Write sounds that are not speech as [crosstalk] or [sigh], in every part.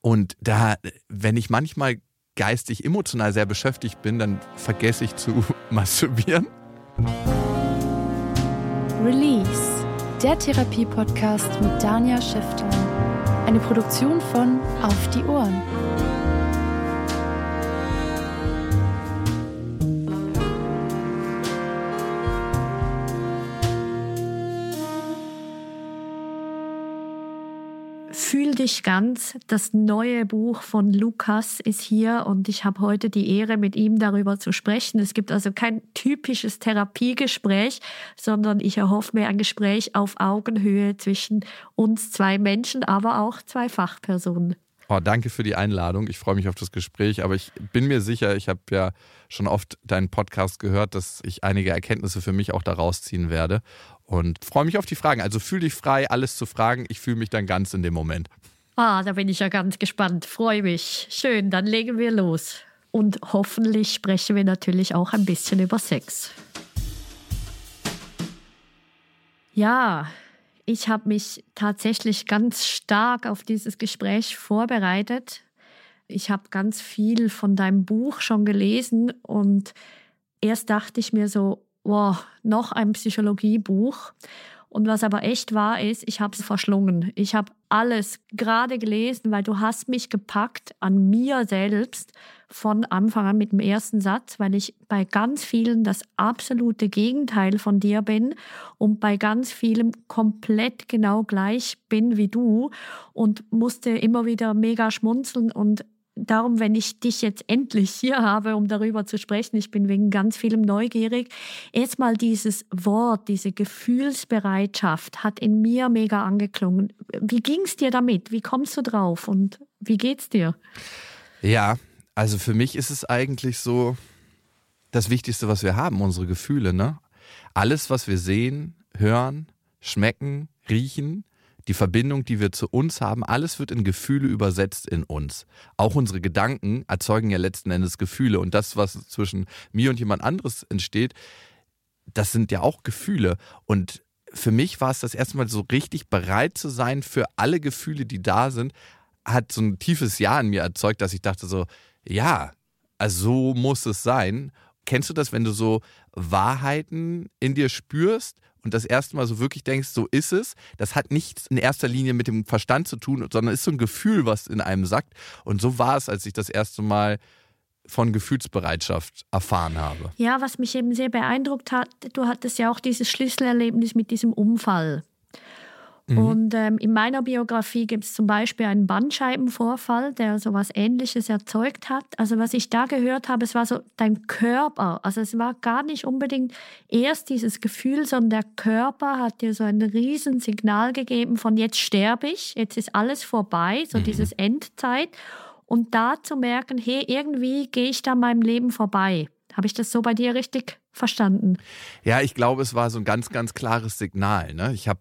Und da, wenn ich manchmal geistig emotional sehr beschäftigt bin, dann vergesse ich zu [laughs] masturbieren. Release, der Therapie-Podcast mit Dania Schäfter. Eine Produktion von Auf die Ohren. Fühl dich ganz. Das neue Buch von Lukas ist hier und ich habe heute die Ehre, mit ihm darüber zu sprechen. Es gibt also kein typisches Therapiegespräch, sondern ich erhoffe mir ein Gespräch auf Augenhöhe zwischen uns zwei Menschen, aber auch zwei Fachpersonen. Oh, danke für die Einladung. Ich freue mich auf das Gespräch, aber ich bin mir sicher, ich habe ja schon oft deinen Podcast gehört, dass ich einige Erkenntnisse für mich auch daraus ziehen werde und freue mich auf die Fragen. Also fühl dich frei, alles zu fragen. Ich fühle mich dann ganz in dem Moment. Ah, da bin ich ja ganz gespannt. Freue mich. Schön, dann legen wir los. Und hoffentlich sprechen wir natürlich auch ein bisschen über Sex. Ja, ich habe mich tatsächlich ganz stark auf dieses Gespräch vorbereitet. Ich habe ganz viel von deinem Buch schon gelesen und erst dachte ich mir so, wow, noch ein Psychologiebuch. Und was aber echt wahr ist, ich habe es verschlungen. Ich habe alles gerade gelesen, weil du hast mich gepackt an mir selbst von Anfang an mit dem ersten Satz, weil ich bei ganz vielen das absolute Gegenteil von dir bin und bei ganz vielem komplett genau gleich bin wie du und musste immer wieder mega schmunzeln und darum, wenn ich dich jetzt endlich hier habe, um darüber zu sprechen, ich bin wegen ganz vielem neugierig, erstmal dieses Wort, diese Gefühlsbereitschaft hat in mir mega angeklungen. Wie ging es dir damit? Wie kommst du drauf und wie geht's dir? Ja, also für mich ist es eigentlich so das Wichtigste, was wir haben, unsere Gefühle. Ne? Alles, was wir sehen, hören, schmecken, riechen, die Verbindung, die wir zu uns haben, alles wird in Gefühle übersetzt in uns. Auch unsere Gedanken erzeugen ja letzten Endes Gefühle. Und das, was zwischen mir und jemand anderes entsteht, das sind ja auch Gefühle. Und für mich war es das erste Mal so richtig bereit zu sein für alle Gefühle, die da sind, hat so ein tiefes Ja in mir erzeugt, dass ich dachte so, ja, so muss es sein. Kennst du das, wenn du so Wahrheiten in dir spürst und das erste Mal so wirklich denkst, so ist es, das hat nichts in erster Linie mit dem Verstand zu tun, sondern ist so ein Gefühl, was in einem sagt. Und so war es, als ich das erste Mal von Gefühlsbereitschaft erfahren habe. Ja, was mich eben sehr beeindruckt hat, du hattest ja auch dieses Schlüsselerlebnis mit diesem Unfall. Mhm. Und ähm, in meiner Biografie gibt es zum Beispiel einen Bandscheibenvorfall, der so was Ähnliches erzeugt hat. Also was ich da gehört habe, es war so dein Körper. Also es war gar nicht unbedingt erst dieses Gefühl, sondern der Körper hat dir so ein Riesensignal gegeben von jetzt sterbe ich, jetzt ist alles vorbei, so mhm. dieses Endzeit. Und da zu merken, hey, irgendwie gehe ich da meinem Leben vorbei. Habe ich das so bei dir richtig verstanden? Ja, ich glaube, es war so ein ganz, ganz klares Signal. Ne? Ich habe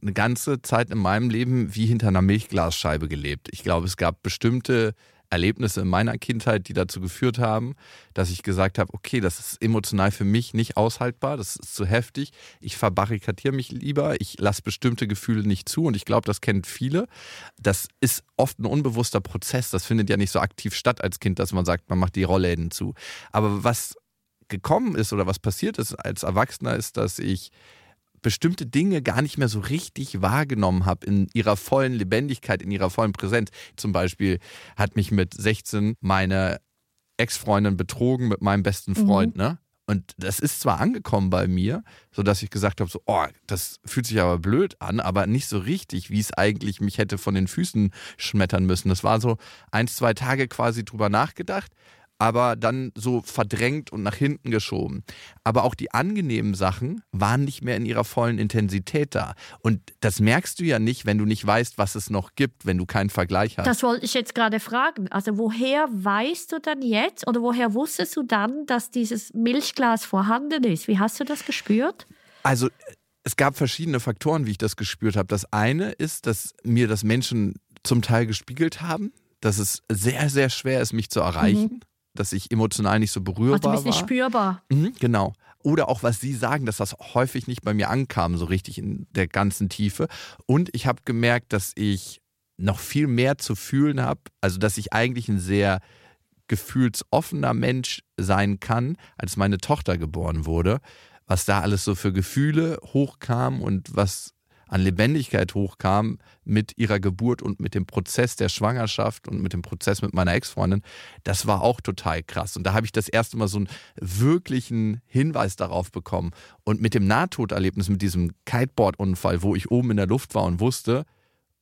eine ganze Zeit in meinem Leben wie hinter einer Milchglasscheibe gelebt. Ich glaube, es gab bestimmte Erlebnisse in meiner Kindheit, die dazu geführt haben, dass ich gesagt habe, okay, das ist emotional für mich nicht aushaltbar, das ist zu heftig, ich verbarrikadiere mich lieber, ich lasse bestimmte Gefühle nicht zu und ich glaube, das kennt viele. Das ist oft ein unbewusster Prozess, das findet ja nicht so aktiv statt als Kind, dass man sagt, man macht die Rollläden zu. Aber was gekommen ist oder was passiert ist als Erwachsener, ist, dass ich bestimmte Dinge gar nicht mehr so richtig wahrgenommen habe in ihrer vollen Lebendigkeit, in ihrer vollen Präsenz. Zum Beispiel hat mich mit 16 meine Ex-Freundin betrogen mit meinem besten Freund, mhm. ne? Und das ist zwar angekommen bei mir, sodass ich gesagt habe, so, oh, das fühlt sich aber blöd an, aber nicht so richtig, wie es eigentlich mich hätte von den Füßen schmettern müssen. Das war so ein, zwei Tage quasi drüber nachgedacht aber dann so verdrängt und nach hinten geschoben. Aber auch die angenehmen Sachen waren nicht mehr in ihrer vollen Intensität da. Und das merkst du ja nicht, wenn du nicht weißt, was es noch gibt, wenn du keinen Vergleich hast. Das wollte ich jetzt gerade fragen. Also woher weißt du dann jetzt oder woher wusstest du dann, dass dieses Milchglas vorhanden ist? Wie hast du das gespürt? Also es gab verschiedene Faktoren, wie ich das gespürt habe. Das eine ist, dass mir das Menschen zum Teil gespiegelt haben, dass es sehr, sehr schwer ist, mich zu erreichen. Mhm dass ich emotional nicht so berührbar also, du bist war. nicht spürbar. Mhm, genau. Oder auch, was Sie sagen, dass das häufig nicht bei mir ankam, so richtig in der ganzen Tiefe. Und ich habe gemerkt, dass ich noch viel mehr zu fühlen habe, also dass ich eigentlich ein sehr gefühlsoffener Mensch sein kann, als meine Tochter geboren wurde, was da alles so für Gefühle hochkam und was an Lebendigkeit hochkam mit ihrer Geburt und mit dem Prozess der Schwangerschaft und mit dem Prozess mit meiner Ex-Freundin, das war auch total krass. Und da habe ich das erste Mal so einen wirklichen Hinweis darauf bekommen. Und mit dem Nahtoderlebnis, mit diesem Kiteboard-Unfall, wo ich oben in der Luft war und wusste,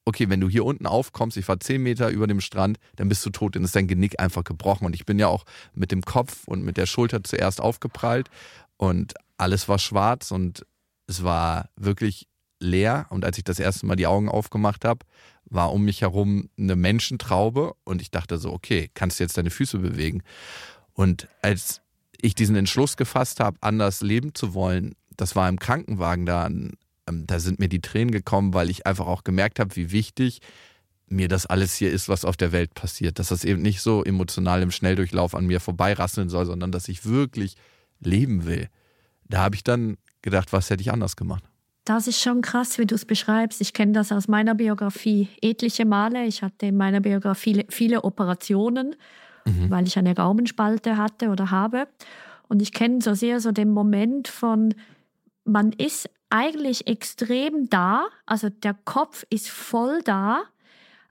okay, wenn du hier unten aufkommst, ich war zehn Meter über dem Strand, dann bist du tot, dann ist dein Genick einfach gebrochen. Und ich bin ja auch mit dem Kopf und mit der Schulter zuerst aufgeprallt und alles war schwarz und es war wirklich leer und als ich das erste Mal die Augen aufgemacht habe, war um mich herum eine Menschentraube und ich dachte so, okay, kannst du jetzt deine Füße bewegen? Und als ich diesen Entschluss gefasst habe, anders leben zu wollen, das war im Krankenwagen da, ähm, da sind mir die Tränen gekommen, weil ich einfach auch gemerkt habe, wie wichtig mir das alles hier ist, was auf der Welt passiert. Dass das eben nicht so emotional im Schnelldurchlauf an mir vorbeirasseln soll, sondern dass ich wirklich leben will. Da habe ich dann gedacht, was hätte ich anders gemacht? Das ist schon krass, wie du es beschreibst. Ich kenne das aus meiner Biografie etliche Male. Ich hatte in meiner Biografie viele Operationen, mhm. weil ich eine Gaumenspalte hatte oder habe. Und ich kenne so sehr so den Moment von, man ist eigentlich extrem da, also der Kopf ist voll da,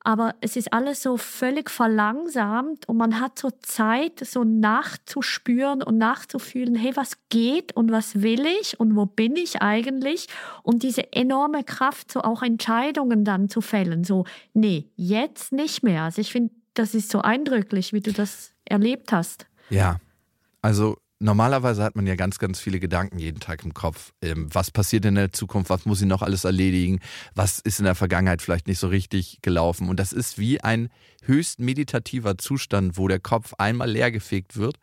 aber es ist alles so völlig verlangsamt und man hat so Zeit, so nachzuspüren und nachzufühlen, hey, was geht und was will ich und wo bin ich eigentlich? Und diese enorme Kraft, so auch Entscheidungen dann zu fällen, so, nee, jetzt nicht mehr. Also ich finde, das ist so eindrücklich, wie du das erlebt hast. Ja, also normalerweise hat man ja ganz, ganz viele Gedanken jeden Tag im Kopf. Ähm, was passiert in der Zukunft? Was muss ich noch alles erledigen? Was ist in der Vergangenheit vielleicht nicht so richtig gelaufen? Und das ist wie ein höchst meditativer Zustand, wo der Kopf einmal leergefegt wird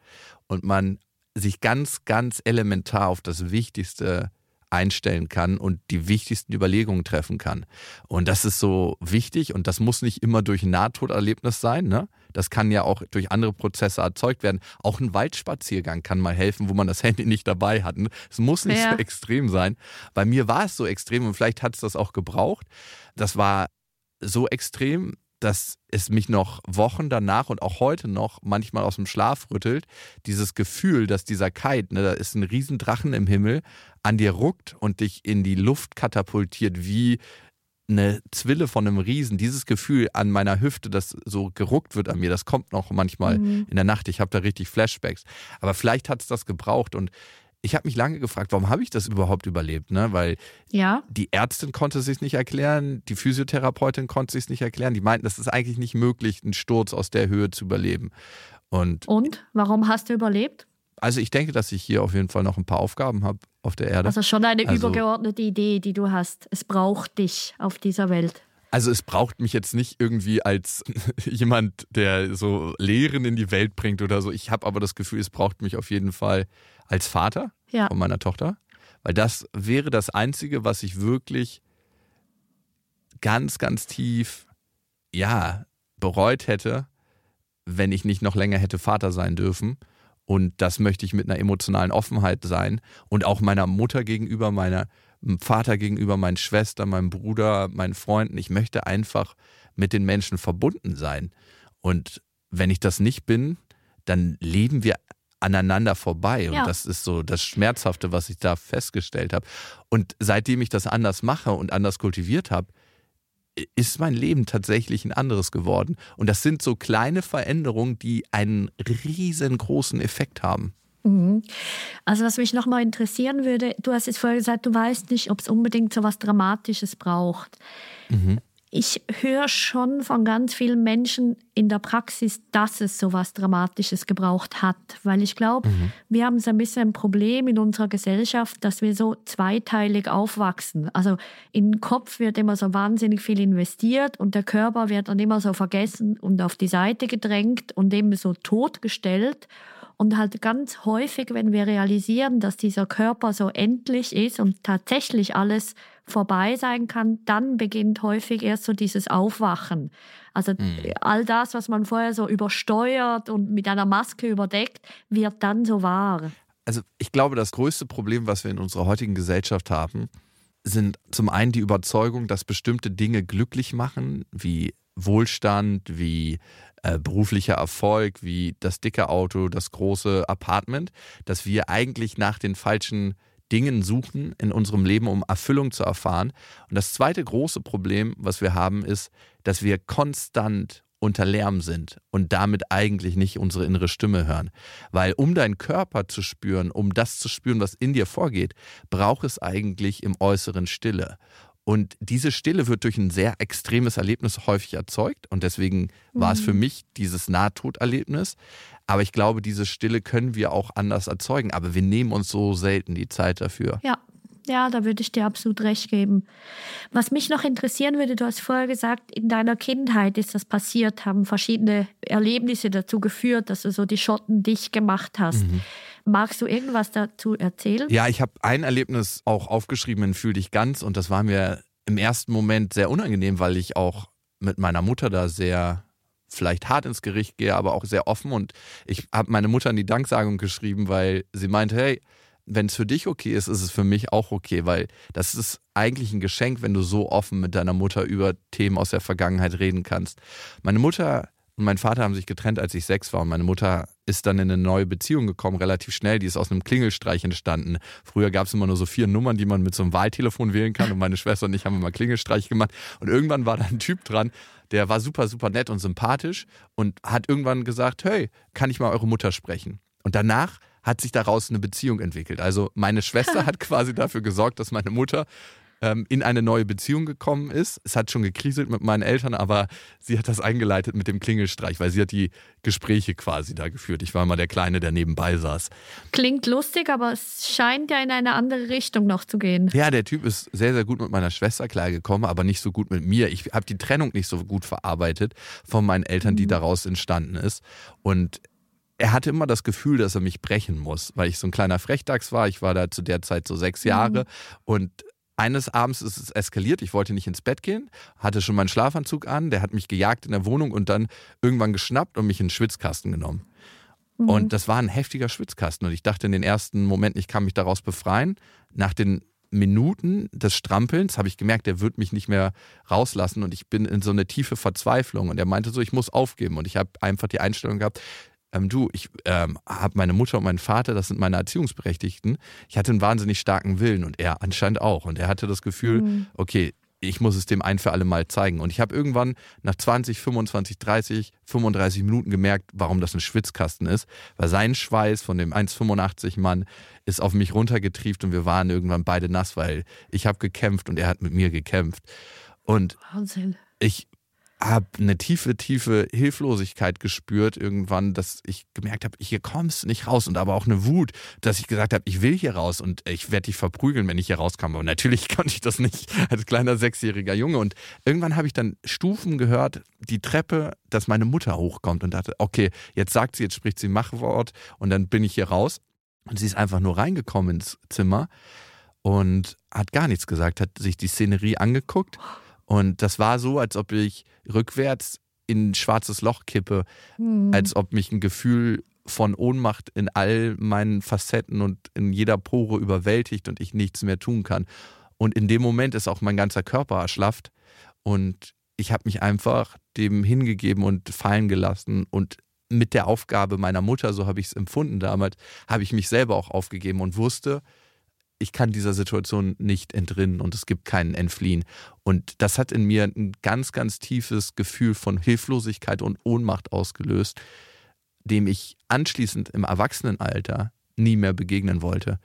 und man sich ganz, ganz elementar auf das Wichtigste einstellen kann und die wichtigsten Überlegungen treffen kann. Und das ist so wichtig und das muss nicht immer durch ein Nahtoderlebnis sein. Ne? Das kann ja auch durch andere Prozesse erzeugt werden. Auch ein Waldspaziergang kann mal helfen, wo man das [laughs] Handy nicht dabei hat. Es muss nicht ja. so extrem sein. Bei mir war es so extrem und vielleicht hat es das auch gebraucht. Das war so extrem, dass es mich noch Wochen danach und auch heute noch manchmal aus dem Schlaf rüttelt. Dieses Gefühl, dass dieser Kite, ne, da ist ein Riesendrachen im Himmel, an dir ruckt und dich in die Luft katapultiert wie eine Zwille von einem Riesen. Dieses Gefühl an meiner Hüfte, das so geruckt wird an mir, das kommt noch manchmal mhm. in der Nacht. Ich habe da richtig Flashbacks. Aber vielleicht hat es das gebraucht und ich habe mich lange gefragt, warum habe ich das überhaupt überlebt? Ne? Weil ja. die Ärztin konnte es sich nicht erklären, die Physiotherapeutin konnte es sich nicht erklären. Die meinten, das ist eigentlich nicht möglich, einen Sturz aus der Höhe zu überleben. Und, Und warum hast du überlebt? Also ich denke, dass ich hier auf jeden Fall noch ein paar Aufgaben habe auf der Erde. Also schon eine also, übergeordnete Idee, die du hast. Es braucht dich auf dieser Welt. Also es braucht mich jetzt nicht irgendwie als [laughs] jemand, der so Lehren in die Welt bringt oder so. Ich habe aber das Gefühl, es braucht mich auf jeden Fall als Vater ja. von meiner Tochter. Weil das wäre das Einzige, was ich wirklich ganz, ganz tief, ja, bereut hätte, wenn ich nicht noch länger hätte Vater sein dürfen. Und das möchte ich mit einer emotionalen Offenheit sein und auch meiner Mutter gegenüber, meiner Vater gegenüber, meinen Schwestern, meinem Bruder, meinen Freunden. Ich möchte einfach mit den Menschen verbunden sein. Und wenn ich das nicht bin, dann leben wir aneinander vorbei. Und ja. das ist so das Schmerzhafte, was ich da festgestellt habe. Und seitdem ich das anders mache und anders kultiviert habe, ist mein Leben tatsächlich ein anderes geworden. Und das sind so kleine Veränderungen, die einen riesengroßen Effekt haben. Mhm. Also was mich nochmal interessieren würde, du hast jetzt vorher gesagt, du weißt nicht, ob es unbedingt so was Dramatisches braucht. Mhm. Ich höre schon von ganz vielen Menschen in der Praxis, dass es so was Dramatisches gebraucht hat. Weil ich glaube, mhm. wir haben so ein bisschen ein Problem in unserer Gesellschaft, dass wir so zweiteilig aufwachsen. Also im Kopf wird immer so wahnsinnig viel investiert und der Körper wird dann immer so vergessen und auf die Seite gedrängt und eben so totgestellt. Und halt ganz häufig, wenn wir realisieren, dass dieser Körper so endlich ist und tatsächlich alles vorbei sein kann, dann beginnt häufig erst so dieses Aufwachen. Also mhm. all das, was man vorher so übersteuert und mit einer Maske überdeckt, wird dann so wahr. Also ich glaube, das größte Problem, was wir in unserer heutigen Gesellschaft haben, sind zum einen die Überzeugung, dass bestimmte Dinge glücklich machen, wie Wohlstand, wie äh, beruflicher Erfolg, wie das dicke Auto, das große Apartment, dass wir eigentlich nach den falschen Dingen suchen in unserem Leben, um Erfüllung zu erfahren. Und das zweite große Problem, was wir haben, ist, dass wir konstant unter Lärm sind und damit eigentlich nicht unsere innere Stimme hören. Weil um deinen Körper zu spüren, um das zu spüren, was in dir vorgeht, braucht es eigentlich im Äußeren Stille. Und diese Stille wird durch ein sehr extremes Erlebnis häufig erzeugt. Und deswegen war es für mhm. mich dieses Nahtoderlebnis. Aber ich glaube, diese Stille können wir auch anders erzeugen. Aber wir nehmen uns so selten die Zeit dafür. Ja, ja, da würde ich dir absolut recht geben. Was mich noch interessieren würde, du hast vorher gesagt, in deiner Kindheit ist das passiert, haben verschiedene Erlebnisse dazu geführt, dass du so die Schotten dicht gemacht hast. Mhm. Magst du irgendwas dazu erzählen? Ja, ich habe ein Erlebnis auch aufgeschrieben in Fühl dich ganz und das war mir im ersten Moment sehr unangenehm, weil ich auch mit meiner Mutter da sehr vielleicht hart ins Gericht gehe, aber auch sehr offen und ich habe meine Mutter in die Danksagung geschrieben, weil sie meinte, hey, wenn es für dich okay ist, ist es für mich auch okay, weil das ist eigentlich ein Geschenk, wenn du so offen mit deiner Mutter über Themen aus der Vergangenheit reden kannst. Meine Mutter und mein Vater haben sich getrennt, als ich sechs war. Und meine Mutter ist dann in eine neue Beziehung gekommen, relativ schnell. Die ist aus einem Klingelstreich entstanden. Früher gab es immer nur so vier Nummern, die man mit so einem Wahltelefon wählen kann. Und meine Schwester und ich haben immer Klingelstreich gemacht. Und irgendwann war da ein Typ dran, der war super, super nett und sympathisch und hat irgendwann gesagt, hey, kann ich mal eure Mutter sprechen? Und danach hat sich daraus eine Beziehung entwickelt. Also meine Schwester [laughs] hat quasi dafür gesorgt, dass meine Mutter ähm, in eine neue Beziehung gekommen ist. Es hat schon gekriselt mit meinen Eltern, aber sie hat das eingeleitet mit dem Klingelstreich, weil sie hat die Gespräche quasi da geführt. Ich war mal der Kleine, der nebenbei saß. Klingt lustig, aber es scheint ja in eine andere Richtung noch zu gehen. Ja, der Typ ist sehr, sehr gut mit meiner Schwester klargekommen, aber nicht so gut mit mir. Ich habe die Trennung nicht so gut verarbeitet von meinen Eltern, die mhm. daraus entstanden ist. Und er hatte immer das Gefühl, dass er mich brechen muss, weil ich so ein kleiner Frechdachs war. Ich war da zu der Zeit so sechs Jahre mhm. und eines Abends ist es eskaliert. Ich wollte nicht ins Bett gehen, hatte schon meinen Schlafanzug an. Der hat mich gejagt in der Wohnung und dann irgendwann geschnappt und mich in den Schwitzkasten genommen. Mhm. Und das war ein heftiger Schwitzkasten. Und ich dachte in den ersten Momenten, ich kann mich daraus befreien. Nach den Minuten des Strampelns habe ich gemerkt, der wird mich nicht mehr rauslassen und ich bin in so eine tiefe Verzweiflung. Und er meinte so, ich muss aufgeben. Und ich habe einfach die Einstellung gehabt, ähm, du, ich ähm, habe meine Mutter und meinen Vater, das sind meine Erziehungsberechtigten. Ich hatte einen wahnsinnig starken Willen und er anscheinend auch. Und er hatte das Gefühl, mhm. okay, ich muss es dem ein für alle Mal zeigen. Und ich habe irgendwann nach 20, 25, 30, 35 Minuten gemerkt, warum das ein Schwitzkasten ist. Weil sein Schweiß von dem 1,85 Mann ist auf mich runtergetrieft und wir waren irgendwann beide nass, weil ich habe gekämpft und er hat mit mir gekämpft. Und Wahnsinn. ich habe eine tiefe, tiefe Hilflosigkeit gespürt irgendwann, dass ich gemerkt habe, hier kommst du nicht raus und aber auch eine Wut, dass ich gesagt habe, ich will hier raus und ich werde dich verprügeln, wenn ich hier rauskomme. Und natürlich [laughs] konnte ich das nicht als kleiner sechsjähriger Junge. Und irgendwann habe ich dann Stufen gehört, die Treppe, dass meine Mutter hochkommt und dachte, okay, jetzt sagt sie, jetzt spricht sie Machwort und dann bin ich hier raus. Und sie ist einfach nur reingekommen ins Zimmer und hat gar nichts gesagt, hat sich die Szenerie angeguckt. Und das war so, als ob ich rückwärts in ein schwarzes Loch kippe, mhm. als ob mich ein Gefühl von Ohnmacht in all meinen Facetten und in jeder Pore überwältigt und ich nichts mehr tun kann. Und in dem Moment ist auch mein ganzer Körper erschlafft und ich habe mich einfach dem hingegeben und fallen gelassen und mit der Aufgabe meiner Mutter, so habe ich es empfunden damals, habe ich mich selber auch aufgegeben und wusste, ich kann dieser Situation nicht entrinnen und es gibt keinen Entfliehen. Und das hat in mir ein ganz, ganz tiefes Gefühl von Hilflosigkeit und Ohnmacht ausgelöst, dem ich anschließend im Erwachsenenalter nie mehr begegnen wollte.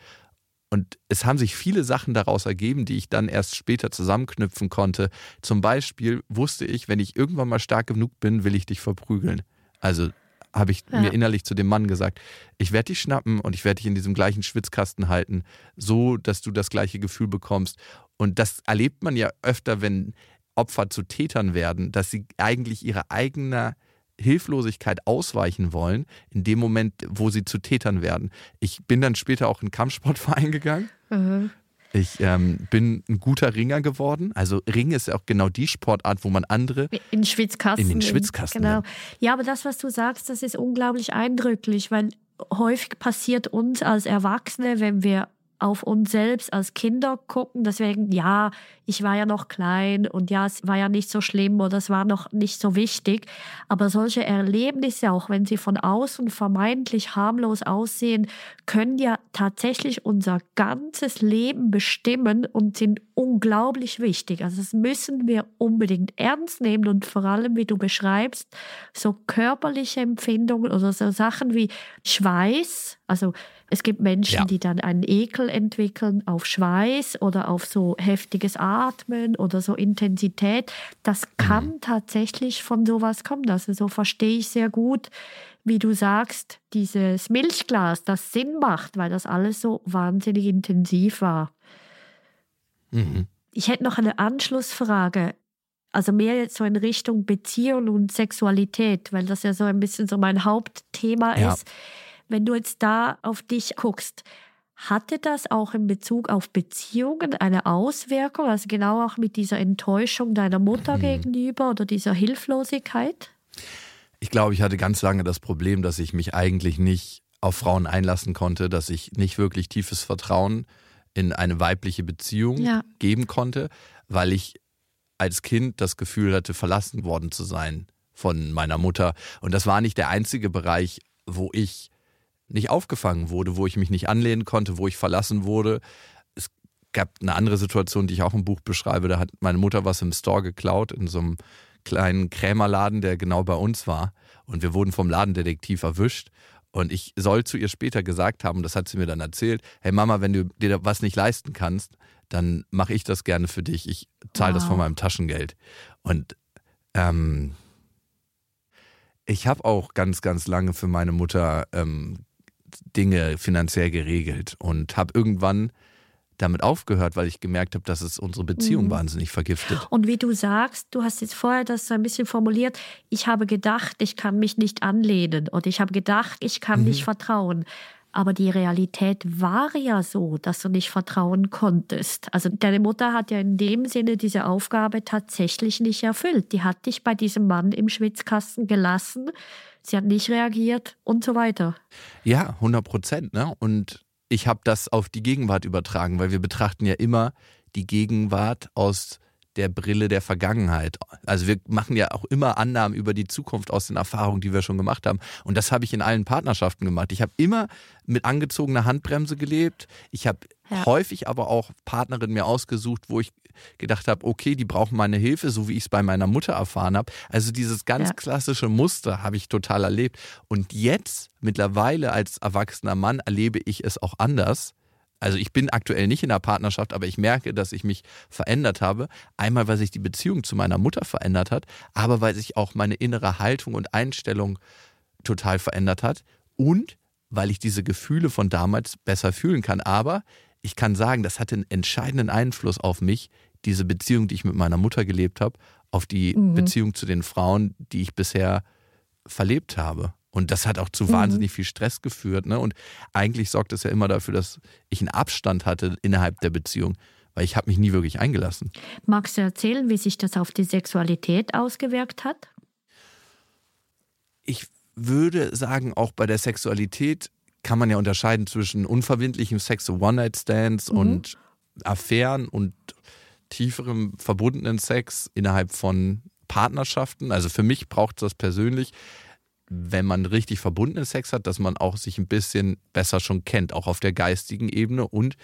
Und es haben sich viele Sachen daraus ergeben, die ich dann erst später zusammenknüpfen konnte. Zum Beispiel wusste ich, wenn ich irgendwann mal stark genug bin, will ich dich verprügeln. Also habe ich ja. mir innerlich zu dem Mann gesagt, ich werde dich schnappen und ich werde dich in diesem gleichen Schwitzkasten halten, so dass du das gleiche Gefühl bekommst. Und das erlebt man ja öfter, wenn Opfer zu Tätern werden, dass sie eigentlich ihre eigene Hilflosigkeit ausweichen wollen, in dem Moment, wo sie zu Tätern werden. Ich bin dann später auch in den Kampfsportverein gegangen. Mhm. Ich ähm, bin ein guter Ringer geworden. Also Ring ist ja auch genau die Sportart, wo man andere in Schwitzkasten. In den Schwitzkasten. Genau. Ja, aber das, was du sagst, das ist unglaublich eindrücklich, weil häufig passiert uns als Erwachsene, wenn wir auf uns selbst als Kinder gucken. Deswegen, ja, ich war ja noch klein und ja, es war ja nicht so schlimm oder es war noch nicht so wichtig. Aber solche Erlebnisse, auch wenn sie von außen vermeintlich harmlos aussehen, können ja tatsächlich unser ganzes Leben bestimmen und sind unglaublich wichtig. Also das müssen wir unbedingt ernst nehmen und vor allem, wie du beschreibst, so körperliche Empfindungen oder so Sachen wie Schweiß, also es gibt Menschen, ja. die dann einen Ekel entwickeln auf Schweiß oder auf so heftiges Atmen oder so Intensität. Das kann mhm. tatsächlich von sowas kommen. Also so verstehe ich sehr gut, wie du sagst, dieses Milchglas, das Sinn macht, weil das alles so wahnsinnig intensiv war. Mhm. Ich hätte noch eine Anschlussfrage. Also mehr jetzt so in Richtung Beziehung und Sexualität, weil das ja so ein bisschen so mein Hauptthema ja. ist. Wenn du jetzt da auf dich guckst, hatte das auch in Bezug auf Beziehungen eine Auswirkung, also genau auch mit dieser Enttäuschung deiner Mutter mhm. gegenüber oder dieser Hilflosigkeit? Ich glaube, ich hatte ganz lange das Problem, dass ich mich eigentlich nicht auf Frauen einlassen konnte, dass ich nicht wirklich tiefes Vertrauen in eine weibliche Beziehung ja. geben konnte, weil ich als Kind das Gefühl hatte, verlassen worden zu sein von meiner Mutter. Und das war nicht der einzige Bereich, wo ich nicht aufgefangen wurde, wo ich mich nicht anlehnen konnte, wo ich verlassen wurde. Es gab eine andere Situation, die ich auch im Buch beschreibe. Da hat meine Mutter was im Store geklaut, in so einem kleinen Krämerladen, der genau bei uns war. Und wir wurden vom Ladendetektiv erwischt. Und ich soll zu ihr später gesagt haben, das hat sie mir dann erzählt, hey Mama, wenn du dir was nicht leisten kannst, dann mache ich das gerne für dich. Ich zahle wow. das von meinem Taschengeld. Und ähm, ich habe auch ganz, ganz lange für meine Mutter ähm, Dinge finanziell geregelt und habe irgendwann damit aufgehört, weil ich gemerkt habe, dass es unsere Beziehung mhm. wahnsinnig vergiftet. Und wie du sagst, du hast jetzt vorher das so ein bisschen formuliert, ich habe gedacht, ich kann mich nicht anlehnen und ich habe gedacht, ich kann mhm. nicht vertrauen. Aber die Realität war ja so, dass du nicht vertrauen konntest. Also deine Mutter hat ja in dem Sinne diese Aufgabe tatsächlich nicht erfüllt. Die hat dich bei diesem Mann im Schwitzkasten gelassen sie hat nicht reagiert und so weiter. Ja, 100 Prozent. Ne? Und ich habe das auf die Gegenwart übertragen, weil wir betrachten ja immer die Gegenwart aus der Brille der Vergangenheit. Also wir machen ja auch immer Annahmen über die Zukunft aus den Erfahrungen, die wir schon gemacht haben. Und das habe ich in allen Partnerschaften gemacht. Ich habe immer mit angezogener Handbremse gelebt. Ich habe ja. häufig aber auch Partnerinnen mir ausgesucht, wo ich gedacht habe, okay, die brauchen meine Hilfe, so wie ich es bei meiner Mutter erfahren habe. Also dieses ganz ja. klassische Muster habe ich total erlebt. Und jetzt, mittlerweile als erwachsener Mann, erlebe ich es auch anders. Also ich bin aktuell nicht in einer Partnerschaft, aber ich merke, dass ich mich verändert habe. Einmal, weil sich die Beziehung zu meiner Mutter verändert hat, aber weil sich auch meine innere Haltung und Einstellung total verändert hat. Und weil ich diese Gefühle von damals besser fühlen kann. Aber ich kann sagen, das hatte einen entscheidenden Einfluss auf mich, diese Beziehung, die ich mit meiner Mutter gelebt habe, auf die mhm. Beziehung zu den Frauen, die ich bisher verlebt habe. Und das hat auch zu mhm. wahnsinnig viel Stress geführt. Ne? Und eigentlich sorgt es ja immer dafür, dass ich einen Abstand hatte innerhalb der Beziehung, weil ich habe mich nie wirklich eingelassen. Magst du erzählen, wie sich das auf die Sexualität ausgewirkt hat? Ich würde sagen, auch bei der Sexualität kann man ja unterscheiden zwischen unverbindlichem Sex, so One-Night-Stands mhm. und Affären und tieferem verbundenen Sex innerhalb von Partnerschaften. Also für mich braucht es das persönlich, wenn man richtig verbundenen Sex hat, dass man auch sich ein bisschen besser schon kennt, auch auf der geistigen Ebene und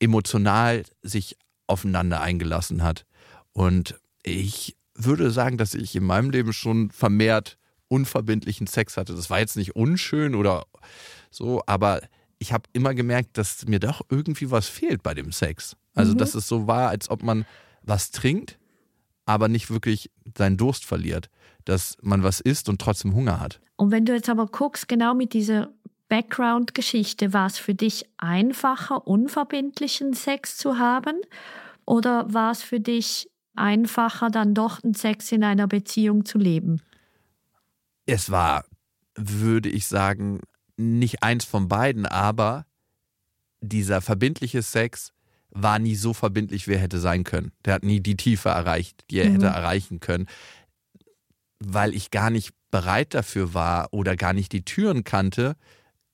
emotional sich aufeinander eingelassen hat. Und ich würde sagen, dass ich in meinem Leben schon vermehrt unverbindlichen Sex hatte. Das war jetzt nicht unschön oder so, aber ich habe immer gemerkt, dass mir doch irgendwie was fehlt bei dem Sex. Also, mhm. dass es so war, als ob man was trinkt, aber nicht wirklich seinen Durst verliert. Dass man was isst und trotzdem Hunger hat. Und wenn du jetzt aber guckst, genau mit dieser Background-Geschichte, war es für dich einfacher, unverbindlichen Sex zu haben? Oder war es für dich einfacher, dann doch einen Sex in einer Beziehung zu leben? Es war, würde ich sagen, nicht eins von beiden, aber dieser verbindliche Sex war nie so verbindlich, wie er hätte sein können. Der hat nie die Tiefe erreicht, die er mhm. hätte erreichen können, weil ich gar nicht bereit dafür war oder gar nicht die Türen kannte,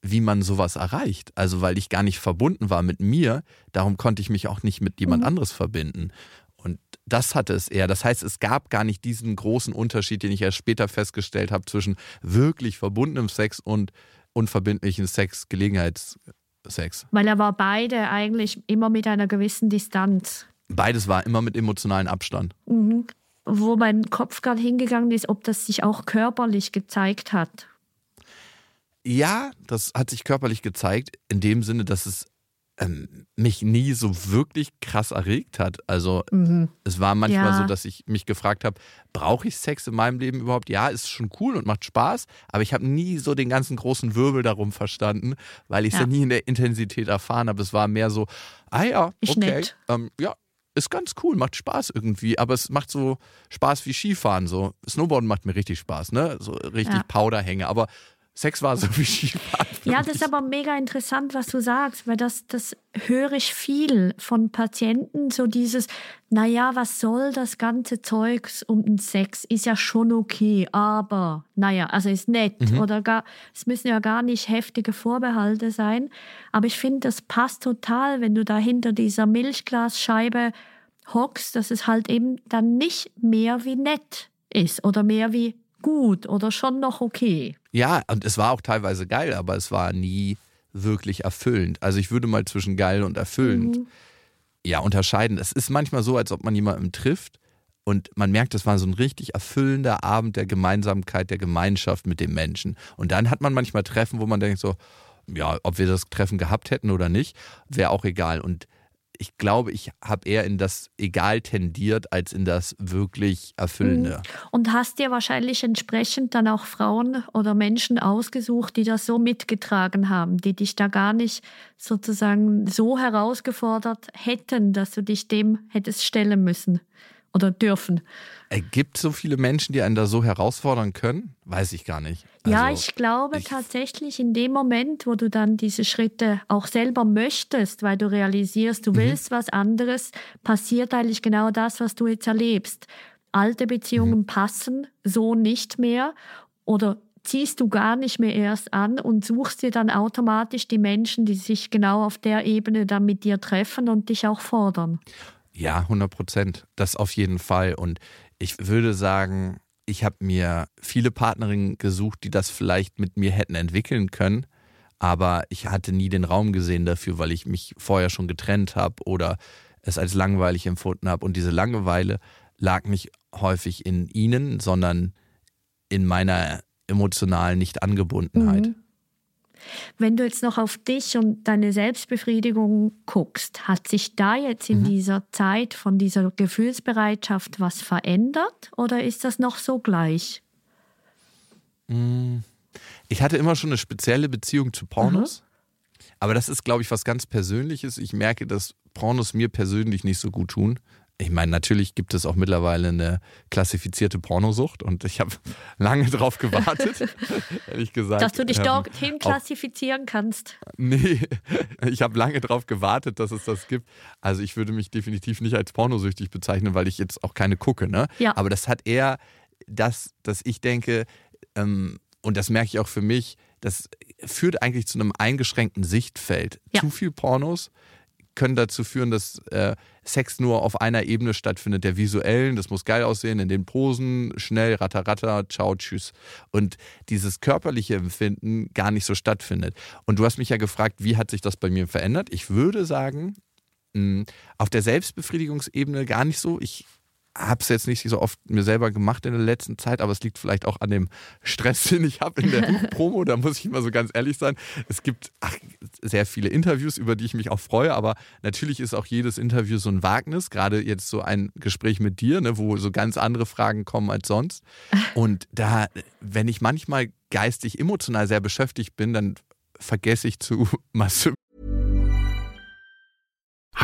wie man sowas erreicht. Also weil ich gar nicht verbunden war mit mir, darum konnte ich mich auch nicht mit jemand mhm. anderes verbinden. Und das hatte es eher. Das heißt, es gab gar nicht diesen großen Unterschied, den ich erst später festgestellt habe, zwischen wirklich verbundenem Sex und unverbindlichen Sex, Gelegenheitssex. Weil er war beide eigentlich immer mit einer gewissen Distanz. Beides war immer mit emotionalem Abstand. Mhm. Wo mein Kopf gerade hingegangen ist, ob das sich auch körperlich gezeigt hat. Ja, das hat sich körperlich gezeigt, in dem Sinne, dass es ähm, mich nie so wirklich krass erregt hat. Also mhm. es war manchmal ja. so, dass ich mich gefragt habe, brauche ich Sex in meinem Leben überhaupt? Ja, ist schon cool und macht Spaß, aber ich habe nie so den ganzen großen Wirbel darum verstanden, weil ich es ja. ja. nie in der Intensität erfahren habe. Es war mehr so, ah ja, okay, ähm, ja, ist ganz cool, macht Spaß irgendwie, aber es macht so Spaß wie Skifahren. So Snowboarden macht mir richtig Spaß, ne? So richtig ja. Powderhänge, aber Sex war so wie Skifahren. [laughs] Ja, das ist aber mega interessant, was du sagst, weil das, das höre ich viel von Patienten, so dieses, naja, was soll das ganze Zeugs um den Sex? Ist ja schon okay, aber, naja, also ist nett mhm. oder gar, es müssen ja gar nicht heftige Vorbehalte sein. Aber ich finde, das passt total, wenn du da hinter dieser Milchglasscheibe hockst, dass es halt eben dann nicht mehr wie nett ist oder mehr wie gut oder schon noch okay. Ja, und es war auch teilweise geil, aber es war nie wirklich erfüllend. Also ich würde mal zwischen geil und erfüllend mhm. ja unterscheiden. Es ist manchmal so, als ob man jemanden trifft und man merkt, es war so ein richtig erfüllender Abend der Gemeinsamkeit, der Gemeinschaft mit dem Menschen. Und dann hat man manchmal Treffen, wo man denkt so, ja, ob wir das Treffen gehabt hätten oder nicht, wäre auch egal. Und ich glaube, ich habe eher in das Egal tendiert als in das wirklich Erfüllende. Mhm. Und hast dir wahrscheinlich entsprechend dann auch Frauen oder Menschen ausgesucht, die das so mitgetragen haben, die dich da gar nicht sozusagen so herausgefordert hätten, dass du dich dem hättest stellen müssen oder dürfen. Gibt es so viele Menschen, die einen da so herausfordern können? Weiß ich gar nicht. Also, ja, ich glaube ich tatsächlich in dem Moment, wo du dann diese Schritte auch selber möchtest, weil du realisierst, du mhm. willst was anderes, passiert eigentlich genau das, was du jetzt erlebst. Alte Beziehungen mhm. passen so nicht mehr oder ziehst du gar nicht mehr erst an und suchst dir dann automatisch die Menschen, die sich genau auf der Ebene dann mit dir treffen und dich auch fordern. Ja, 100 Prozent. Das auf jeden Fall. Und ich würde sagen, ich habe mir viele Partnerinnen gesucht, die das vielleicht mit mir hätten entwickeln können, aber ich hatte nie den Raum gesehen dafür, weil ich mich vorher schon getrennt habe oder es als langweilig empfunden habe. Und diese Langeweile lag nicht häufig in ihnen, sondern in meiner emotionalen Nichtangebundenheit. Mhm. Wenn du jetzt noch auf dich und deine Selbstbefriedigung guckst, hat sich da jetzt in mhm. dieser Zeit von dieser Gefühlsbereitschaft was verändert oder ist das noch so gleich? Mm. Ich hatte immer schon eine spezielle Beziehung zu Pornos. Mhm. Aber das ist, glaube ich, was ganz Persönliches. Ich merke, dass Pornos mir persönlich nicht so gut tun ich meine, natürlich gibt es auch mittlerweile eine klassifizierte Pornosucht und ich habe [laughs] lange darauf gewartet, [laughs] ehrlich gesagt. Dass du dich ähm, dorthin klassifizieren auf, kannst. Nee, [laughs] ich habe lange darauf gewartet, dass es das gibt. Also ich würde mich definitiv nicht als pornosüchtig bezeichnen, weil ich jetzt auch keine gucke. Ne? Ja. Aber das hat eher das, dass ich denke, ähm, und das merke ich auch für mich, das führt eigentlich zu einem eingeschränkten Sichtfeld. Ja. Zu viel Pornos können dazu führen, dass äh, Sex nur auf einer Ebene stattfindet, der visuellen, das muss geil aussehen, in den Posen, schnell, ratter, ratter, ciao, tschüss. Und dieses körperliche Empfinden gar nicht so stattfindet. Und du hast mich ja gefragt, wie hat sich das bei mir verändert? Ich würde sagen, mh, auf der Selbstbefriedigungsebene gar nicht so. Ich habe es jetzt nicht so oft mir selber gemacht in der letzten Zeit, aber es liegt vielleicht auch an dem Stress, den ich habe in der [laughs] Buchpromo. Da muss ich immer so ganz ehrlich sein. Es gibt ach, sehr viele Interviews, über die ich mich auch freue, aber natürlich ist auch jedes Interview so ein Wagnis. Gerade jetzt so ein Gespräch mit dir, ne, wo so ganz andere Fragen kommen als sonst. [laughs] Und da, wenn ich manchmal geistig, emotional sehr beschäftigt bin, dann vergesse ich zu [laughs] massiv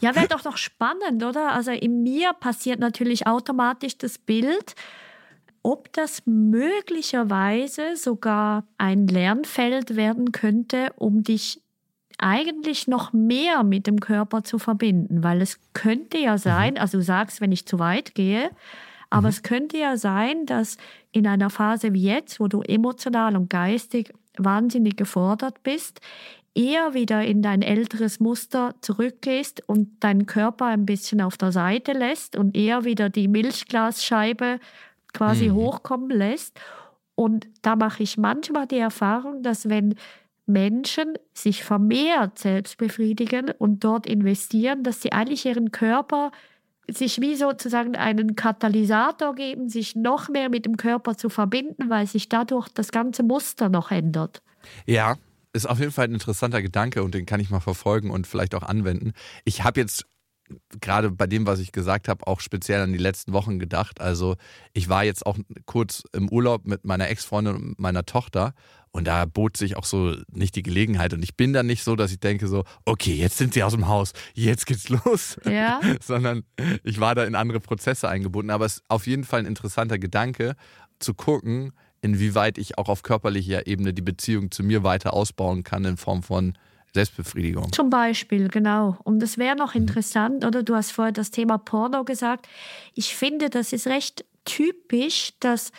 Ja, wäre doch noch spannend, oder? Also in mir passiert natürlich automatisch das Bild, ob das möglicherweise sogar ein Lernfeld werden könnte, um dich eigentlich noch mehr mit dem Körper zu verbinden, weil es könnte ja sein, mhm. also du sagst, wenn ich zu weit gehe, aber mhm. es könnte ja sein, dass in einer Phase wie jetzt, wo du emotional und geistig wahnsinnig gefordert bist, eher wieder in dein älteres Muster zurückgehst und deinen Körper ein bisschen auf der Seite lässt und eher wieder die Milchglasscheibe quasi mhm. hochkommen lässt. Und da mache ich manchmal die Erfahrung, dass wenn Menschen sich vermehrt selbst befriedigen und dort investieren, dass sie eigentlich ihren Körper sich wie sozusagen einen Katalysator geben, sich noch mehr mit dem Körper zu verbinden, weil sich dadurch das ganze Muster noch ändert. Ja, ist auf jeden Fall ein interessanter Gedanke und den kann ich mal verfolgen und vielleicht auch anwenden. Ich habe jetzt gerade bei dem, was ich gesagt habe, auch speziell an die letzten Wochen gedacht. Also ich war jetzt auch kurz im Urlaub mit meiner Ex-Freundin und meiner Tochter und da bot sich auch so nicht die Gelegenheit. Und ich bin dann nicht so, dass ich denke so, okay, jetzt sind sie aus dem Haus, jetzt geht's los. Ja. [laughs] Sondern ich war da in andere Prozesse eingebunden. Aber es ist auf jeden Fall ein interessanter Gedanke, zu gucken, inwieweit ich auch auf körperlicher Ebene die Beziehung zu mir weiter ausbauen kann in Form von Selbstbefriedigung. Zum Beispiel, genau. Und es wäre noch mhm. interessant, oder du hast vorher das Thema Porno gesagt. Ich finde, das ist recht typisch, dass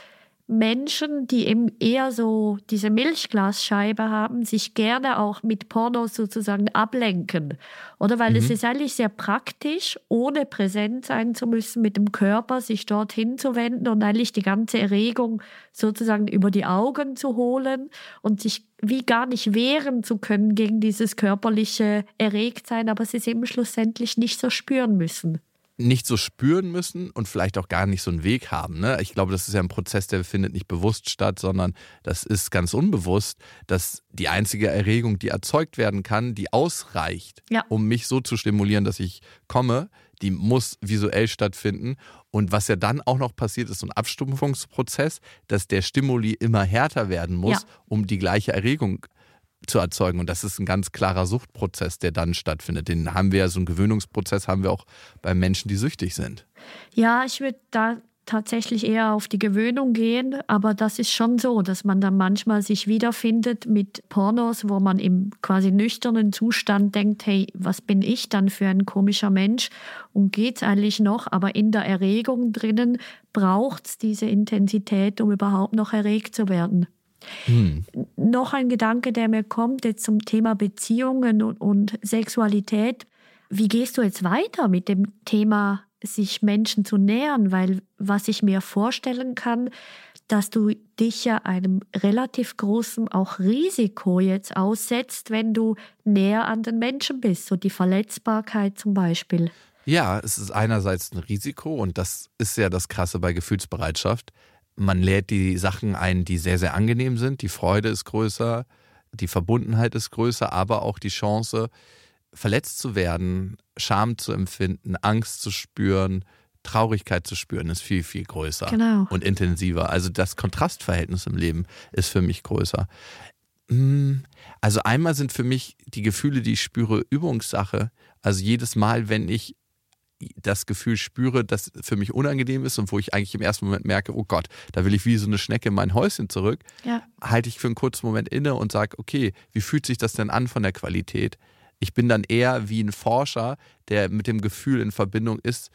Menschen, die eben eher so diese Milchglasscheibe haben, sich gerne auch mit Porno sozusagen ablenken. Oder weil mhm. es ist eigentlich sehr praktisch, ohne präsent sein zu müssen mit dem Körper, sich dorthin zu wenden und eigentlich die ganze Erregung sozusagen über die Augen zu holen und sich wie gar nicht wehren zu können gegen dieses körperliche Erregtsein, aber sie es eben schlussendlich nicht so spüren müssen nicht so spüren müssen und vielleicht auch gar nicht so einen Weg haben. Ne? Ich glaube, das ist ja ein Prozess, der findet nicht bewusst statt, sondern das ist ganz unbewusst, dass die einzige Erregung, die erzeugt werden kann, die ausreicht, ja. um mich so zu stimulieren, dass ich komme, die muss visuell stattfinden. Und was ja dann auch noch passiert, ist so ein Abstumpfungsprozess, dass der Stimuli immer härter werden muss, ja. um die gleiche Erregung zu zu erzeugen. Und das ist ein ganz klarer Suchtprozess, der dann stattfindet. Den haben wir, so einen Gewöhnungsprozess haben wir auch bei Menschen, die süchtig sind. Ja, ich würde da tatsächlich eher auf die Gewöhnung gehen, aber das ist schon so, dass man dann manchmal sich wiederfindet mit Pornos, wo man im quasi nüchternen Zustand denkt, hey, was bin ich dann für ein komischer Mensch und geht's eigentlich noch, aber in der Erregung drinnen braucht es diese Intensität, um überhaupt noch erregt zu werden. Hm. Noch ein Gedanke, der mir kommt jetzt zum Thema Beziehungen und, und Sexualität. Wie gehst du jetzt weiter mit dem Thema, sich Menschen zu nähern? Weil was ich mir vorstellen kann, dass du dich ja einem relativ großen auch Risiko jetzt aussetzt, wenn du näher an den Menschen bist, so die Verletzbarkeit zum Beispiel. Ja, es ist einerseits ein Risiko und das ist ja das Krasse bei Gefühlsbereitschaft man lädt die Sachen ein, die sehr, sehr angenehm sind. Die Freude ist größer, die Verbundenheit ist größer, aber auch die Chance, verletzt zu werden, Scham zu empfinden, Angst zu spüren, Traurigkeit zu spüren, ist viel, viel größer genau. und intensiver. Also das Kontrastverhältnis im Leben ist für mich größer. Hm, also einmal sind für mich die Gefühle, die ich spüre, Übungssache. Also jedes Mal, wenn ich das Gefühl spüre, das für mich unangenehm ist und wo ich eigentlich im ersten Moment merke, oh Gott, da will ich wie so eine Schnecke in mein Häuschen zurück, ja. halte ich für einen kurzen Moment inne und sage, okay, wie fühlt sich das denn an von der Qualität? Ich bin dann eher wie ein Forscher, der mit dem Gefühl in Verbindung ist,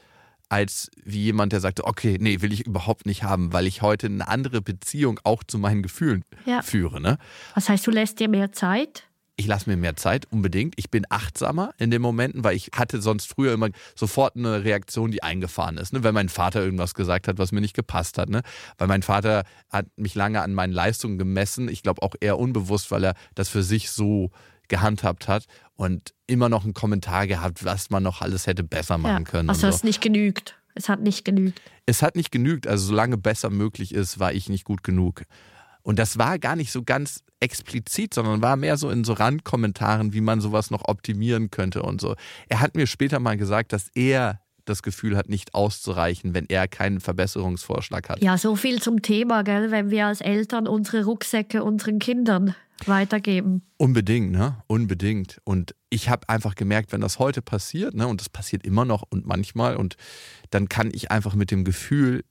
als wie jemand, der sagte, okay, nee, will ich überhaupt nicht haben, weil ich heute eine andere Beziehung auch zu meinen Gefühlen ja. führe. Ne? Was heißt, du lässt dir mehr Zeit? Ich lasse mir mehr Zeit, unbedingt. Ich bin achtsamer in den Momenten, weil ich hatte sonst früher immer sofort eine Reaktion, die eingefahren ist. Ne? Wenn mein Vater irgendwas gesagt hat, was mir nicht gepasst hat. Ne? Weil mein Vater hat mich lange an meinen Leistungen gemessen. Ich glaube auch eher unbewusst, weil er das für sich so gehandhabt hat und immer noch einen Kommentar gehabt, was man noch alles hätte besser machen ja, können. Also es so. nicht genügt. Es hat nicht genügt. Es hat nicht genügt. Also solange besser möglich ist, war ich nicht gut genug. Und das war gar nicht so ganz explizit, sondern war mehr so in so Randkommentaren, wie man sowas noch optimieren könnte und so. Er hat mir später mal gesagt, dass er das Gefühl hat, nicht auszureichen, wenn er keinen Verbesserungsvorschlag hat. Ja, so viel zum Thema, gell, wenn wir als Eltern unsere Rucksäcke unseren Kindern weitergeben. Unbedingt, ne? Unbedingt. Und ich habe einfach gemerkt, wenn das heute passiert, ne, und das passiert immer noch und manchmal, und dann kann ich einfach mit dem Gefühl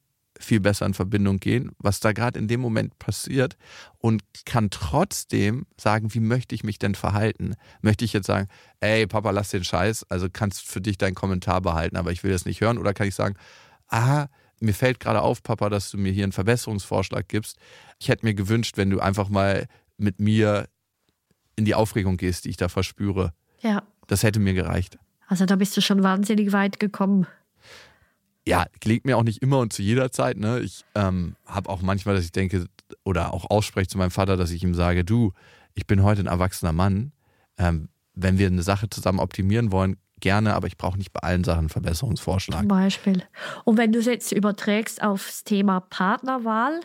viel besser in Verbindung gehen, was da gerade in dem Moment passiert und kann trotzdem sagen, wie möchte ich mich denn verhalten? Möchte ich jetzt sagen, ey Papa, lass den Scheiß, also kannst für dich deinen Kommentar behalten, aber ich will das nicht hören oder kann ich sagen, ah, mir fällt gerade auf, Papa, dass du mir hier einen Verbesserungsvorschlag gibst. Ich hätte mir gewünscht, wenn du einfach mal mit mir in die Aufregung gehst, die ich da verspüre. Ja. Das hätte mir gereicht. Also da bist du schon wahnsinnig weit gekommen ja, klingt mir auch nicht immer und zu jeder Zeit. Ne? Ich ähm, habe auch manchmal, dass ich denke oder auch ausspreche zu meinem Vater, dass ich ihm sage, du, ich bin heute ein erwachsener Mann. Ähm, wenn wir eine Sache zusammen optimieren wollen, gerne, aber ich brauche nicht bei allen Sachen einen Verbesserungsvorschlag. Zum Beispiel. Und wenn du es jetzt überträgst aufs Thema Partnerwahl,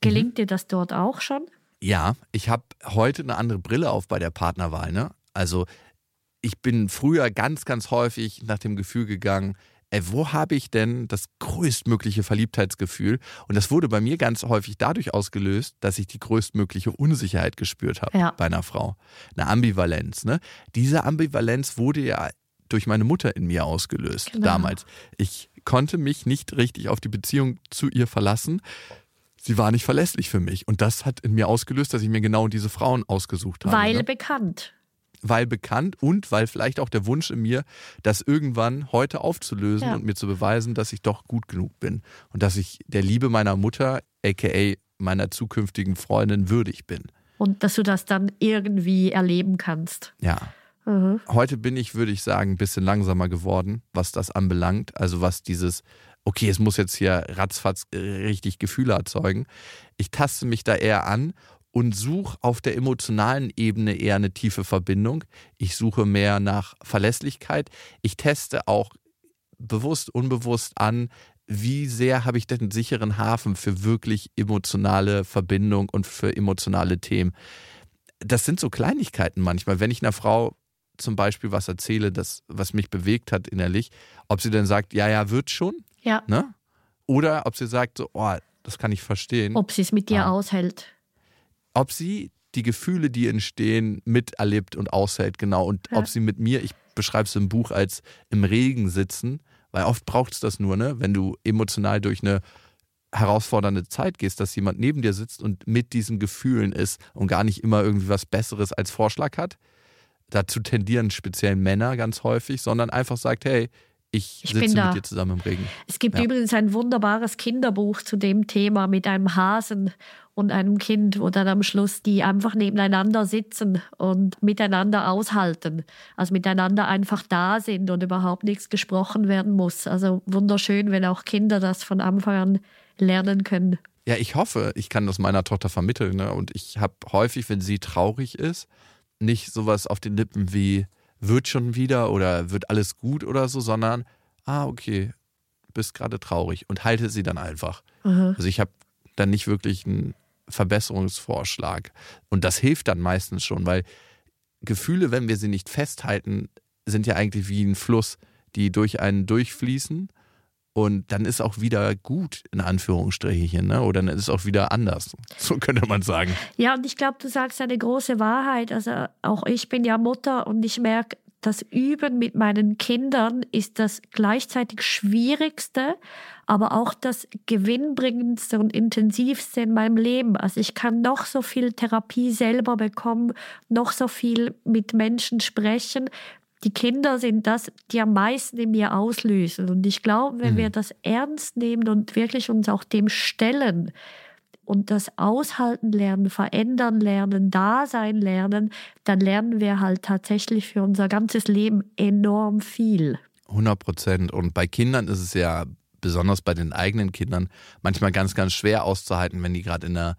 gelingt mhm. dir das dort auch schon? Ja, ich habe heute eine andere Brille auf bei der Partnerwahl. Ne? Also ich bin früher ganz, ganz häufig nach dem Gefühl gegangen, ey, wo habe ich denn das größtmögliche Verliebtheitsgefühl? Und das wurde bei mir ganz häufig dadurch ausgelöst, dass ich die größtmögliche Unsicherheit gespürt habe ja. bei einer Frau. Eine Ambivalenz. Ne? Diese Ambivalenz wurde ja durch meine Mutter in mir ausgelöst genau. damals. Ich konnte mich nicht richtig auf die Beziehung zu ihr verlassen. Sie war nicht verlässlich für mich. Und das hat in mir ausgelöst, dass ich mir genau diese Frauen ausgesucht habe. Weil ne? bekannt weil bekannt und weil vielleicht auch der Wunsch in mir, das irgendwann heute aufzulösen ja. und mir zu beweisen, dass ich doch gut genug bin und dass ich der Liebe meiner Mutter, aka meiner zukünftigen Freundin, würdig bin. Und dass du das dann irgendwie erleben kannst. Ja. Mhm. Heute bin ich, würde ich sagen, ein bisschen langsamer geworden, was das anbelangt. Also was dieses, okay, es muss jetzt hier ratzfatz richtig Gefühle erzeugen. Ich taste mich da eher an und suche auf der emotionalen Ebene eher eine tiefe Verbindung. Ich suche mehr nach Verlässlichkeit. Ich teste auch bewusst, unbewusst an, wie sehr habe ich denn einen sicheren Hafen für wirklich emotionale Verbindung und für emotionale Themen. Das sind so Kleinigkeiten manchmal. Wenn ich einer Frau zum Beispiel was erzähle, das, was mich bewegt hat innerlich, ob sie dann sagt, ja, ja, wird schon. Ja. Ne? Oder ob sie sagt, so, oh, das kann ich verstehen. Ob sie es mit dir ah. aushält ob sie die Gefühle, die entstehen, miterlebt und aushält, genau. Und ja. ob sie mit mir, ich beschreibe es im Buch als im Regen sitzen, weil oft braucht es das nur, ne? Wenn du emotional durch eine herausfordernde Zeit gehst, dass jemand neben dir sitzt und mit diesen Gefühlen ist und gar nicht immer irgendwie was Besseres als Vorschlag hat. Dazu tendieren speziell Männer ganz häufig, sondern einfach sagt, hey, ich, ich sitze mit dir zusammen im Regen. Es gibt ja. übrigens ein wunderbares Kinderbuch zu dem Thema mit einem Hasen und einem Kind, wo dann am Schluss die einfach nebeneinander sitzen und miteinander aushalten. Also miteinander einfach da sind und überhaupt nichts gesprochen werden muss. Also wunderschön, wenn auch Kinder das von Anfang an lernen können. Ja, ich hoffe, ich kann das meiner Tochter vermitteln. Ne? Und ich habe häufig, wenn sie traurig ist, nicht sowas auf den Lippen wie, wird schon wieder oder wird alles gut oder so, sondern, ah, okay, bist gerade traurig und halte sie dann einfach. Mhm. Also ich habe dann nicht wirklich einen Verbesserungsvorschlag. Und das hilft dann meistens schon, weil Gefühle, wenn wir sie nicht festhalten, sind ja eigentlich wie ein Fluss, die durch einen durchfließen. Und dann ist auch wieder gut, in Anführungsstrichen, ne? oder dann ist es auch wieder anders. [laughs] So könnte man sagen. Ja, und ich glaube, du sagst eine große Wahrheit. Also auch ich bin ja Mutter und ich merke, das Üben mit meinen Kindern ist das gleichzeitig Schwierigste, aber auch das gewinnbringendste und intensivste in meinem Leben. Also ich kann noch so viel Therapie selber bekommen, noch so viel mit Menschen sprechen. Die Kinder sind das, die am meisten in mir auslösen. Und ich glaube, wenn mhm. wir das ernst nehmen und wirklich uns auch dem stellen und das aushalten lernen, verändern lernen, da sein lernen, dann lernen wir halt tatsächlich für unser ganzes Leben enorm viel. 100 Prozent. Und bei Kindern ist es ja besonders bei den eigenen Kindern manchmal ganz, ganz schwer auszuhalten, wenn die gerade in einer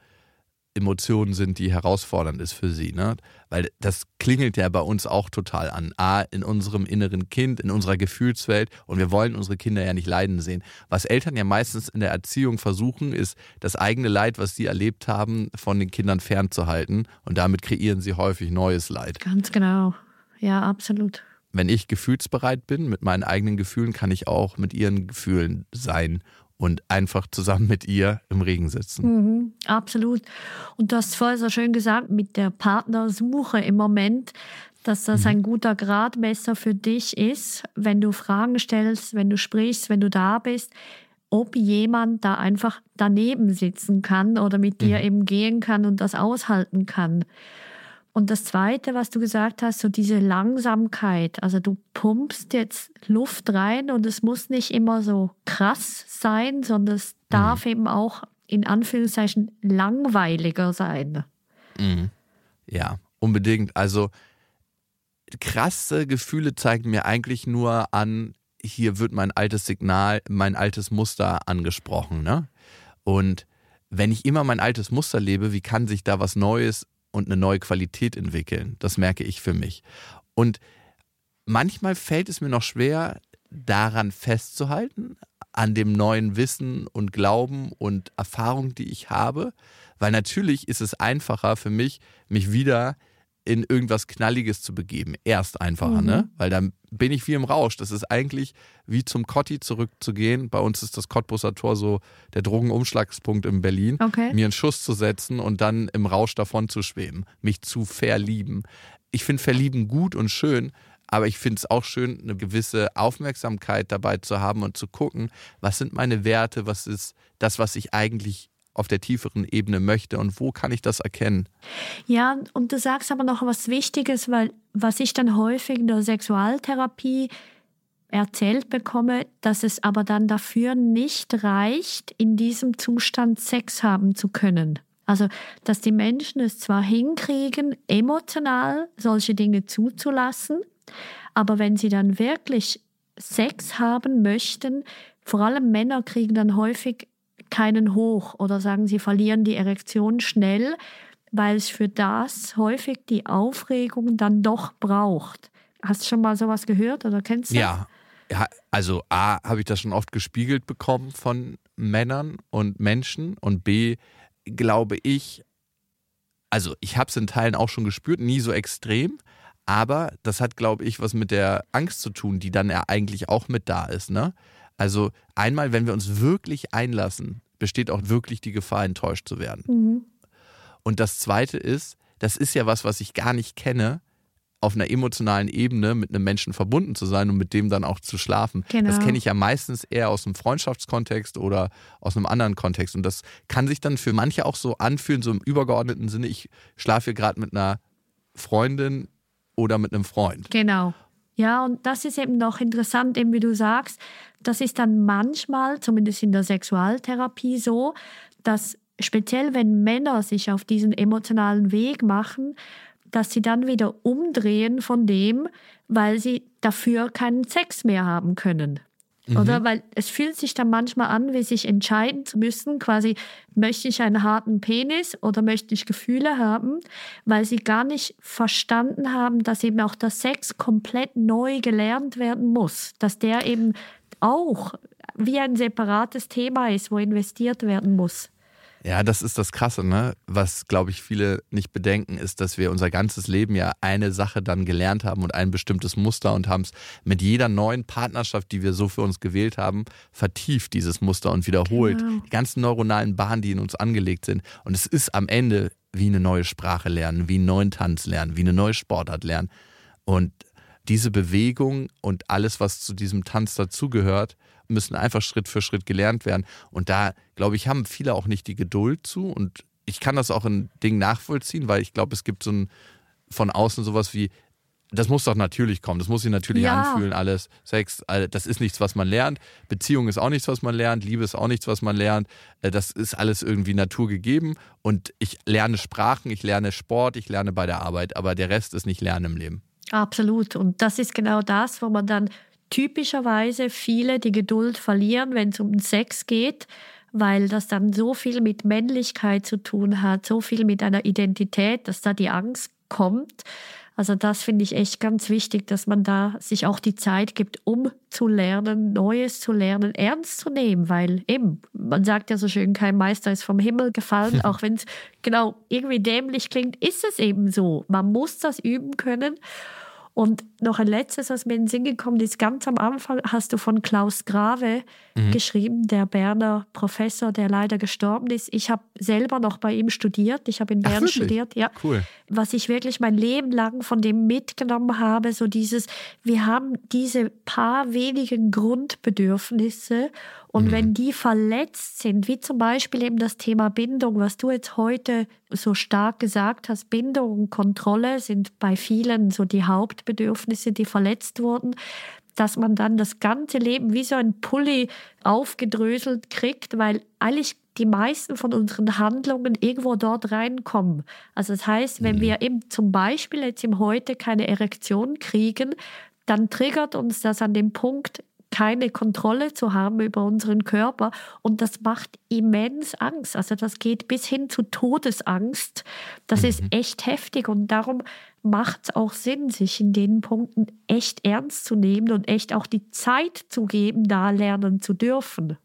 Emotionen sind, die herausfordernd ist für sie. Ne? Weil das klingelt ja bei uns auch total an. A, in unserem inneren Kind, in unserer Gefühlswelt. Und wir wollen unsere Kinder ja nicht leiden sehen. Was Eltern ja meistens in der Erziehung versuchen, ist, das eigene Leid, was sie erlebt haben, von den Kindern fernzuhalten. Und damit kreieren sie häufig neues Leid. Ganz genau. Ja, absolut. Wenn ich gefühlsbereit bin mit meinen eigenen Gefühlen, kann ich auch mit ihren Gefühlen sein und einfach zusammen mit ihr im Regen sitzen. Mhm, absolut. Und du hast vorher so schön gesagt, mit der Partnersuche im Moment, dass das mhm. ein guter Gradmesser für dich ist, wenn du Fragen stellst, wenn du sprichst, wenn du da bist, ob jemand da einfach daneben sitzen kann oder mit dir mhm. eben gehen kann und das aushalten kann. Und das Zweite, was du gesagt hast, so diese Langsamkeit. Also du pumpst jetzt Luft rein und es muss nicht immer so krass sein, sondern es darf mhm. eben auch in Anführungszeichen langweiliger sein. Mhm. Ja, unbedingt. Also krasse Gefühle zeigen mir eigentlich nur an, hier wird mein altes Signal, mein altes Muster angesprochen. Ne? Und wenn ich immer mein altes Muster lebe, wie kann sich da was Neues und eine neue Qualität entwickeln. Das merke ich für mich. Und manchmal fällt es mir noch schwer, daran festzuhalten, an dem neuen Wissen und Glauben und Erfahrung, die ich habe, weil natürlich ist es einfacher für mich, mich wieder in irgendwas Knalliges zu begeben. Erst einfacher, ne? mhm. ne? Weil dann bin ich wie im Rausch. Das ist eigentlich wie zum Cotti zurückzugehen. Bei uns ist das Cottbusser Tor so der Drogenumschlagspunkt in Berlin. Okay. Mir einen Schuss zu setzen und dann im Rausch davon zu schweben. Mich zu verlieben. Ich finde Verlieben gut und schön, aber ich finde es auch schön, eine gewisse Aufmerksamkeit dabei zu haben und zu gucken, was sind meine Werte, was ist das, was ich eigentlich auf der tieferen Ebene möchte und wo kann ich das erkennen? Ja, und du sagst aber noch was Wichtiges, weil was ich dann häufig in der Sexualtherapie erzählt bekomme, dass es aber dann dafür nicht reicht, in diesem Zustand Sex haben zu können. Also, dass die Menschen es zwar hinkriegen, emotional solche Dinge zuzulassen, aber wenn sie dann wirklich Sex haben möchten, vor allem Männer kriegen dann häufig keinen hoch oder sagen, sie verlieren die Erektion schnell, weil es für das häufig die Aufregung dann doch braucht. Hast du schon mal sowas gehört oder kennst du das? Ja. ja also A, habe ich das schon oft gespiegelt bekommen von Männern und Menschen und B, glaube ich, also ich habe es in Teilen auch schon gespürt, nie so extrem, aber das hat, glaube ich, was mit der Angst zu tun, die dann ja eigentlich auch mit da ist, ne? Also einmal, wenn wir uns wirklich einlassen, besteht auch wirklich die Gefahr, enttäuscht zu werden. Mhm. Und das Zweite ist, das ist ja was, was ich gar nicht kenne, auf einer emotionalen Ebene mit einem Menschen verbunden zu sein und mit dem dann auch zu schlafen. Genau. Das kenne ich ja meistens eher aus einem Freundschaftskontext oder aus einem anderen Kontext. Und das kann sich dann für manche auch so anfühlen, so im übergeordneten Sinne, ich schlafe hier gerade mit einer Freundin oder mit einem Freund. Genau. Ja, und das ist eben noch interessant, eben wie du sagst, das ist dann manchmal, zumindest in der Sexualtherapie so, dass speziell wenn Männer sich auf diesen emotionalen Weg machen, dass sie dann wieder umdrehen von dem, weil sie dafür keinen Sex mehr haben können. Mhm. Oder weil es fühlt sich dann manchmal an, wie sich entscheiden zu müssen, quasi möchte ich einen harten Penis oder möchte ich Gefühle haben, weil sie gar nicht verstanden haben, dass eben auch der Sex komplett neu gelernt werden muss, dass der eben auch wie ein separates Thema ist, wo investiert werden muss. Ja, das ist das Krasse, ne? Was, glaube ich, viele nicht bedenken, ist, dass wir unser ganzes Leben ja eine Sache dann gelernt haben und ein bestimmtes Muster und haben es mit jeder neuen Partnerschaft, die wir so für uns gewählt haben, vertieft, dieses Muster und wiederholt. Genau. Die ganzen neuronalen Bahnen, die in uns angelegt sind. Und es ist am Ende wie eine neue Sprache lernen, wie einen neuen Tanz lernen, wie eine neue Sportart lernen. Und diese Bewegung und alles, was zu diesem Tanz dazugehört, müssen einfach Schritt für Schritt gelernt werden. Und da, glaube ich, haben viele auch nicht die Geduld zu. Und ich kann das auch in Dingen nachvollziehen, weil ich glaube, es gibt so ein von außen sowas wie, das muss doch natürlich kommen. Das muss sich natürlich Ja. anfühlen, alles. Sex, das ist nichts, was man lernt. Beziehung ist auch nichts, was man lernt. Liebe ist auch nichts, was man lernt. Äh, Das ist alles irgendwie naturgegeben. Und ich lerne Sprachen, ich lerne Sport, ich lerne bei der Arbeit. Aber der Rest ist nicht Lernen im Leben. Absolut. Und das ist genau das, wo man dann typischerweise viele die Geduld verlieren, wenn es um Sex geht, weil das dann so viel mit Männlichkeit zu tun hat, so viel mit einer Identität, dass da die Angst kommt. Also das finde ich echt ganz wichtig, dass man da sich auch die Zeit gibt, um zu lernen, Neues zu lernen, ernst zu nehmen, weil eben, man sagt ja so schön, kein Meister ist vom Himmel gefallen, [laughs] auch wenn es genau irgendwie dämlich klingt, ist es eben so. Man muss das üben können. Und noch ein letztes, was mir in den Sinn gekommen ist, ganz am Anfang hast du von Klaus Grave geschrieben, der Berner Professor, der leider gestorben ist. Ich habe selber noch bei ihm studiert. Ich habe in Ach, Bern wirklich? studiert. Ja Cool. was ich wirklich mein Leben lang von dem mitgenommen habe, so dieses, wir haben diese paar wenigen Grundbedürfnisse und wenn die verletzt sind, wie zum Beispiel eben das Thema Bindung, was du jetzt heute so stark gesagt hast, Bindung und Kontrolle sind bei vielen so die Hauptbedürfnisse, die verletzt wurden, dass man dann das ganze Leben wie so ein Pulli aufgedröselt kriegt, weil eigentlich die meisten von unseren Handlungen irgendwo dort reinkommen. Also das heißt, wenn wir eben zum Beispiel jetzt im Heute keine Erektion kriegen, dann triggert uns das an dem Punkt, keine Kontrolle zu haben über unseren Körper. Und das macht immens Angst. Also das geht bis hin zu Todesangst. Das ist echt heftig. Und darum macht es auch Sinn, sich in den Punkten echt ernst zu nehmen und echt auch die Zeit zu geben, da lernen zu dürfen.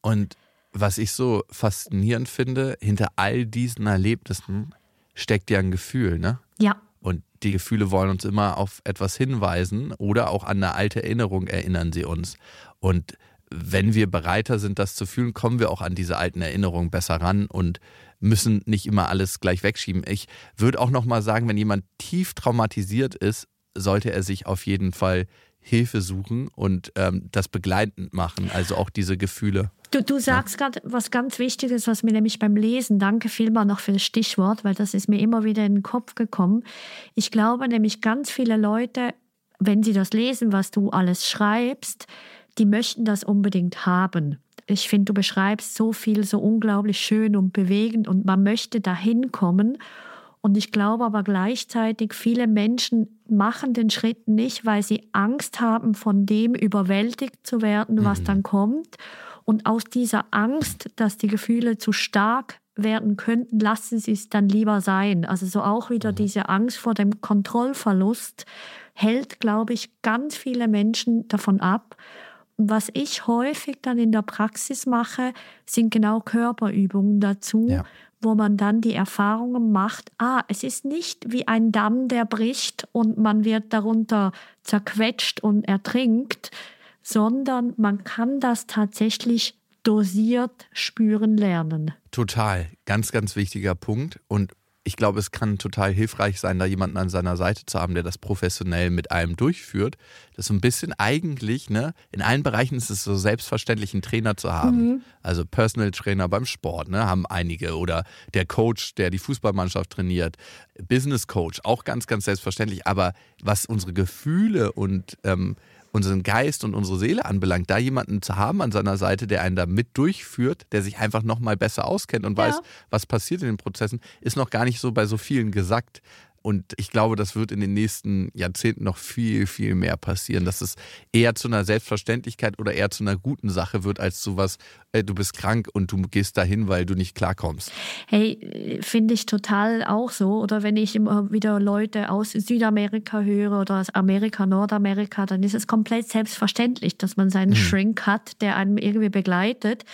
Und was ich so faszinierend finde, hinter all diesen Erlebnissen steckt ja ein Gefühl, ne? Ja, die Gefühle wollen uns immer auf etwas hinweisen oder auch an eine alte Erinnerung erinnern sie uns. Und wenn wir bereiter sind, das zu fühlen, kommen wir auch an diese alten Erinnerungen besser ran und müssen nicht immer alles gleich wegschieben. Ich würde auch noch mal sagen, wenn jemand tief traumatisiert ist, sollte er sich auf jeden Fall Hilfe suchen und ähm, das begleitend machen, also auch diese Gefühle. Du, du sagst gerade was ganz Wichtiges, was mir nämlich beim Lesen, danke vielmal noch für das Stichwort, weil das ist mir immer wieder in den Kopf gekommen. Ich glaube nämlich ganz viele Leute, wenn sie das lesen, was du alles schreibst, die möchten das unbedingt haben. Ich finde, du beschreibst so viel, so unglaublich schön und bewegend und man möchte dahin kommen. Und ich glaube aber gleichzeitig, viele Menschen machen den Schritt nicht, weil sie Angst haben, von dem überwältigt zu werden, was dann kommt. Und aus dieser Angst, dass die Gefühle zu stark werden könnten, lassen sie es dann lieber sein. Also so auch wieder diese Angst vor dem Kontrollverlust hält, glaube ich, ganz viele Menschen davon ab. Und was ich häufig dann in der Praxis mache, sind genau Körperübungen dazu, Ja. wo man dann die Erfahrungen macht, ah, es ist nicht wie ein Damm, der bricht und man wird darunter zerquetscht und ertrinkt, sondern man kann das tatsächlich dosiert spüren lernen. Total, ganz, ganz wichtiger Punkt. Und ich glaube, es kann total hilfreich sein, da jemanden an seiner Seite zu haben, der das professionell mit einem durchführt. Das ist so ein bisschen eigentlich, ne, in allen Bereichen ist es so selbstverständlich, einen Trainer zu haben. Also Personal Trainer beim Sport, ne, haben einige. Oder der Coach, der die Fußballmannschaft trainiert. Business Coach, auch ganz, ganz selbstverständlich. Aber was unsere Gefühle und ähm, unseren Geist und unsere Seele anbelangt, da jemanden zu haben an seiner Seite, der einen da mit durchführt, der sich einfach noch mal besser auskennt und Ja. weiß, was passiert in den Prozessen, ist noch gar nicht so bei so vielen gesagt. Und ich glaube, das wird in den nächsten Jahrzehnten noch viel, viel mehr passieren, dass es eher zu einer Selbstverständlichkeit oder eher zu einer guten Sache wird, als zu was, äh, du bist krank und du gehst dahin, weil du nicht klarkommst. Hey, finde ich total auch so. Oder wenn ich immer wieder Leute aus Südamerika höre oder aus Amerika, Nordamerika, dann ist es komplett selbstverständlich, dass man seinen Shrink hat, der einem irgendwie begleitet.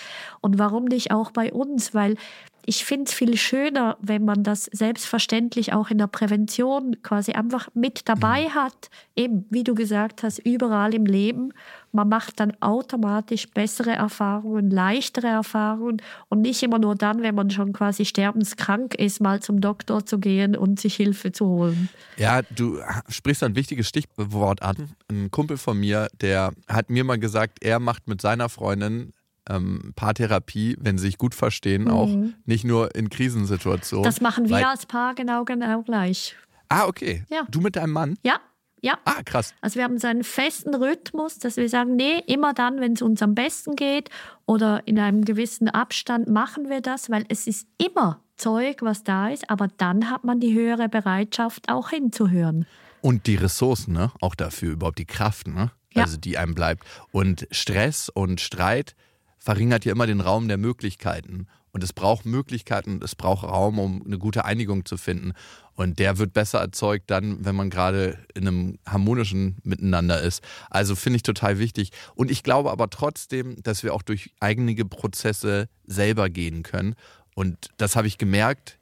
Und warum nicht auch bei uns? Weil ich finde es viel schöner, wenn man das selbstverständlich auch in der Prävention quasi einfach mit dabei hat. Eben, wie du gesagt hast, überall im Leben. Man macht dann automatisch bessere Erfahrungen, leichtere Erfahrungen und nicht immer nur dann, wenn man schon quasi sterbenskrank ist, mal zum Doktor zu gehen und sich Hilfe zu holen. Ja, du sprichst ein wichtiges Stichwort an. Ein Kumpel von mir, der hat mir mal gesagt, er macht mit seiner Freundin ähm, Paartherapie, wenn sie sich gut verstehen, auch nicht nur in Krisensituationen. Das machen wir als Paar genau, genau gleich. Ah, okay. Ja. Du mit deinem Mann? Ja, Ja. Ah, krass. Also wir haben so einen festen Rhythmus, dass wir sagen, nee, immer dann, wenn es uns am besten geht oder in einem gewissen Abstand machen wir das, weil es ist immer Zeug, was da ist, aber dann hat man die höhere Bereitschaft, auch hinzuhören. Und die Ressourcen, ne? Auch dafür, überhaupt die Kraft, ne? Ja. Also die einem bleibt. Und Stress und Streit verringert ja immer den Raum der Möglichkeiten. Und es braucht Möglichkeiten, es braucht Raum, um eine gute Einigung zu finden. Und der wird besser erzeugt dann, wenn man gerade in einem harmonischen Miteinander ist. Also finde ich total wichtig. Und ich glaube aber trotzdem, dass wir auch durch eigene Prozesse selber gehen können. Und das habe ich gemerkt,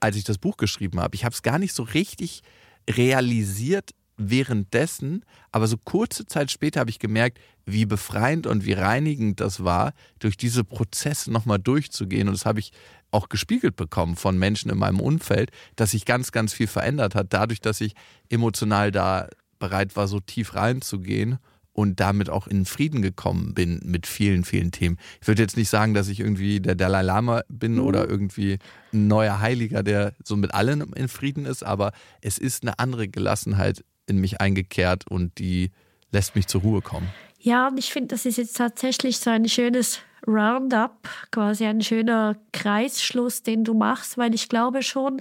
als ich das Buch geschrieben habe. Ich habe es gar nicht so richtig realisiert währenddessen, aber so kurze Zeit später habe ich gemerkt, wie befreiend und wie reinigend das war, durch diese Prozesse nochmal durchzugehen. Und das habe ich auch gespiegelt bekommen von Menschen in meinem Umfeld, dass sich ganz, ganz viel verändert hat, dadurch, dass ich emotional da bereit war, so tief reinzugehen und damit auch in Frieden gekommen bin mit vielen, vielen Themen. Ich würde jetzt nicht sagen, dass ich irgendwie der Dalai Lama bin Mhm. oder irgendwie ein neuer Heiliger, der so mit allen in Frieden ist, aber es ist eine andere Gelassenheit in mich eingekehrt und die lässt mich zur Ruhe kommen. Ja, und ich finde, das ist jetzt tatsächlich so ein schönes Roundup, quasi ein schöner Kreisschluss, den du machst, weil ich glaube schon,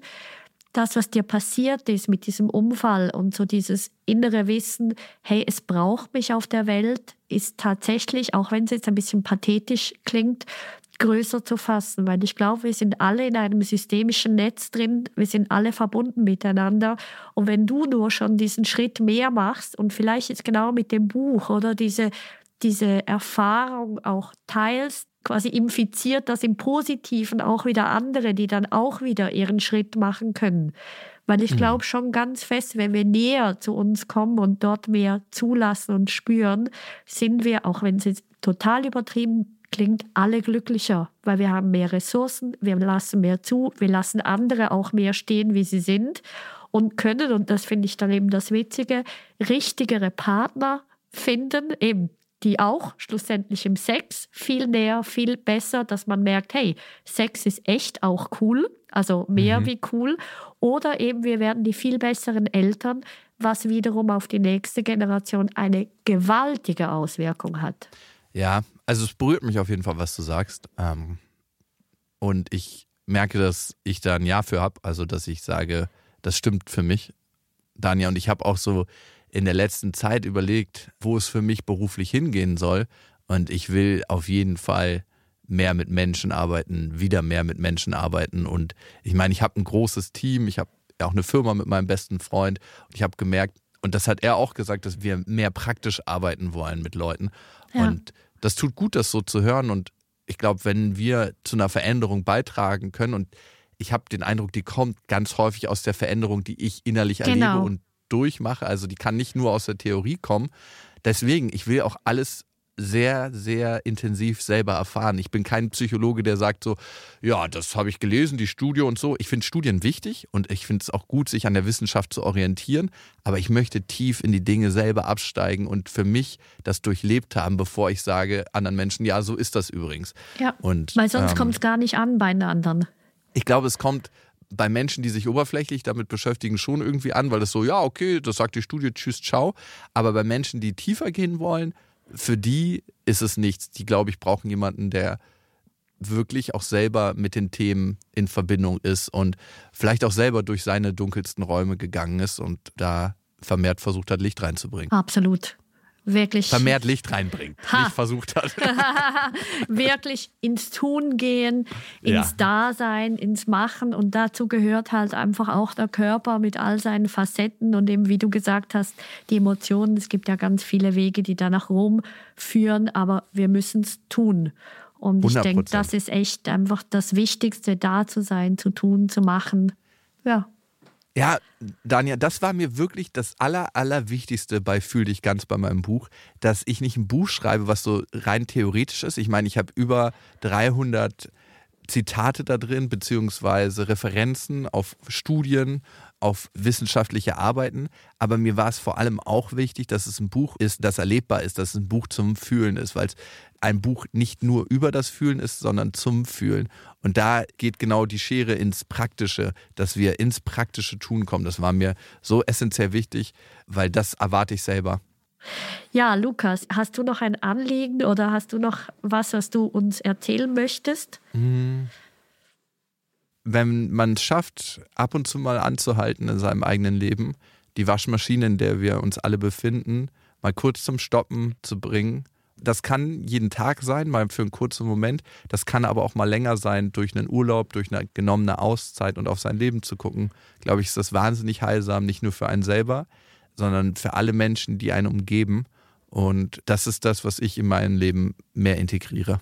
das, was dir passiert ist mit diesem Unfall und so dieses innere Wissen, hey, es braucht mich auf der Welt, ist tatsächlich, auch wenn es jetzt ein bisschen pathetisch klingt, größer zu fassen, weil ich glaube, wir sind alle in einem systemischen Netz drin, wir sind alle verbunden miteinander und wenn du nur schon diesen Schritt mehr machst und vielleicht jetzt genau mit dem Buch oder diese, diese Erfahrung auch teilst, quasi infiziert das im Positiven auch wieder andere, die dann auch wieder ihren Schritt machen können. Weil ich glaube schon ganz fest, wenn wir näher zu uns kommen und dort mehr zulassen und spüren, sind wir, auch wenn es jetzt total übertrieben klingt, alle glücklicher, weil wir haben mehr Ressourcen, wir lassen mehr zu, wir lassen andere auch mehr stehen, wie sie sind und können, und das finde ich dann eben das Witzige, richtigere Partner finden, eben die auch schlussendlich im Sex viel näher, viel besser, dass man merkt, hey, Sex ist echt auch cool, also mehr wie cool. Oder eben wir werden die viel besseren Eltern, was wiederum auf die nächste Generation eine gewaltige Auswirkung hat. Ja, also es berührt mich auf jeden Fall, was du sagst. Ähm, und ich merke, dass ich da ein Ja für habe. Also, dass ich sage, das stimmt für mich, Danja. Und ich habe auch so in der letzten Zeit überlegt, wo es für mich beruflich hingehen soll. Und ich will auf jeden Fall mehr mit Menschen arbeiten, wieder mehr mit Menschen arbeiten. Und ich meine, ich habe ein großes Team, ich habe auch eine Firma mit meinem besten Freund. Und ich habe gemerkt, und das hat er auch gesagt, dass wir mehr praktisch arbeiten wollen mit Leuten. Ja. Und das tut gut, das so zu hören. Und ich glaube, wenn wir zu einer Veränderung beitragen können, und ich habe den Eindruck, die kommt ganz häufig aus der Veränderung, die ich innerlich Genau. erlebe und durchmache. Also die kann nicht nur aus der Theorie kommen. Deswegen, ich will auch alles sehr, sehr intensiv selber erfahren. Ich bin kein Psychologe, der sagt so, ja, das habe ich gelesen, die Studie und so. Ich finde Studien wichtig und ich finde es auch gut, sich an der Wissenschaft zu orientieren, aber ich möchte tief in die Dinge selber absteigen und für mich das durchlebt haben, bevor ich sage anderen Menschen, ja, so ist das übrigens. Ja, Und, weil sonst ähm, kommt es gar nicht an bei den anderen. Ich glaube, es kommt bei Menschen, die sich oberflächlich damit beschäftigen, schon irgendwie an, weil das so, ja, okay, das sagt die Studie, tschüss, ciao. Aber bei Menschen, die tiefer gehen wollen, für die ist es nichts. Die, glaube ich, brauchen jemanden, der wirklich auch selber mit den Themen in Verbindung ist und vielleicht auch selber durch seine dunkelsten Räume gegangen ist und da vermehrt versucht hat, Licht reinzubringen. Absolut. Wirklich. Vermehrt Licht reinbringt, Ha. nicht versucht hat. [laughs] [laughs] wirklich ins Tun gehen, ins Ja. Dasein, ins Machen. Und dazu gehört halt einfach auch der Körper mit all seinen Facetten und eben, wie du gesagt hast, die Emotionen. Es gibt ja ganz viele Wege, die da nach Rom führen, aber wir müssen es tun. Und ich 100%. denke, das ist echt einfach das Wichtigste, da zu sein, zu tun, zu machen. Ja. Ja, Danja, das war mir wirklich das Aller, Allerwichtigste bei Fühl dich ganz bei meinem Buch, dass ich nicht ein Buch schreibe, was so rein theoretisch ist. Ich meine, ich habe über 300 Zitate da drin, beziehungsweise Referenzen auf Studien auf wissenschaftliche Arbeiten, aber mir war es vor allem auch wichtig, dass es ein Buch ist, das erlebbar ist, dass es ein Buch zum Fühlen ist, weil es ein Buch nicht nur über das Fühlen ist, sondern zum Fühlen. Und da geht genau die Schere ins Praktische, dass wir ins praktische Tun kommen. Das war mir so essentiell wichtig, weil das erwarte ich selber. Ja, Lukas, hast du noch ein Anliegen oder hast du noch was, was du uns erzählen möchtest? Hm. Wenn man es schafft, ab und zu mal anzuhalten in seinem eigenen Leben, die Waschmaschine, in der wir uns alle befinden, mal kurz zum Stoppen zu bringen. Das kann jeden Tag sein, mal für einen kurzen Moment. Das kann aber auch mal länger sein, durch einen Urlaub, durch eine genommene Auszeit und auf sein Leben zu gucken. Glaube ich, ist das wahnsinnig heilsam, nicht nur für einen selber, sondern für alle Menschen, die einen umgeben. Und das ist das, was ich in meinem Leben mehr integriere.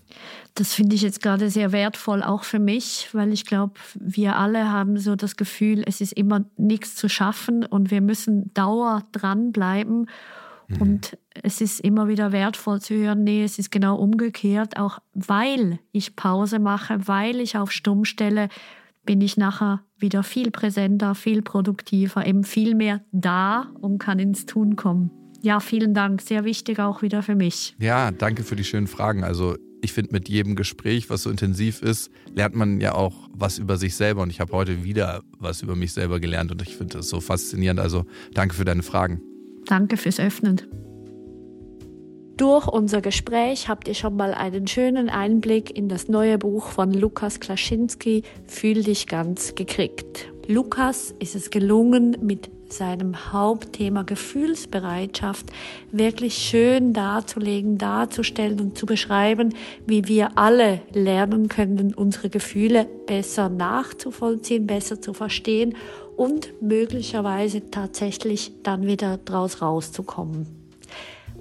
Das finde ich jetzt gerade sehr wertvoll, auch für mich, weil ich glaube, wir alle haben so das Gefühl, es ist immer nichts zu schaffen und wir müssen dauer dranbleiben. Mhm. Und es ist immer wieder wertvoll zu hören, nee, es ist genau umgekehrt, auch weil ich Pause mache, weil ich auf Stumm stelle, bin ich nachher wieder viel präsenter, viel produktiver, eben viel mehr da und kann ins Tun kommen. Ja, vielen Dank. Sehr wichtig auch wieder für mich. Ja, danke für die schönen Fragen. Also ich finde, mit jedem Gespräch, was so intensiv ist, lernt man ja auch was über sich selber. Und ich habe heute wieder was über mich selber gelernt und ich finde das so faszinierend. Also danke für deine Fragen. Danke fürs Öffnen. Durch unser Gespräch habt ihr schon mal einen schönen Einblick in das neue Buch von Lukas Klaschinski, Fühl dich ganz gekriegt. Lukas ist es gelungen, mit seinem Hauptthema Gefühlsbereitschaft wirklich schön darzulegen, darzustellen und zu beschreiben, wie wir alle lernen können, unsere Gefühle besser nachzuvollziehen, besser zu verstehen und möglicherweise tatsächlich dann wieder draus rauszukommen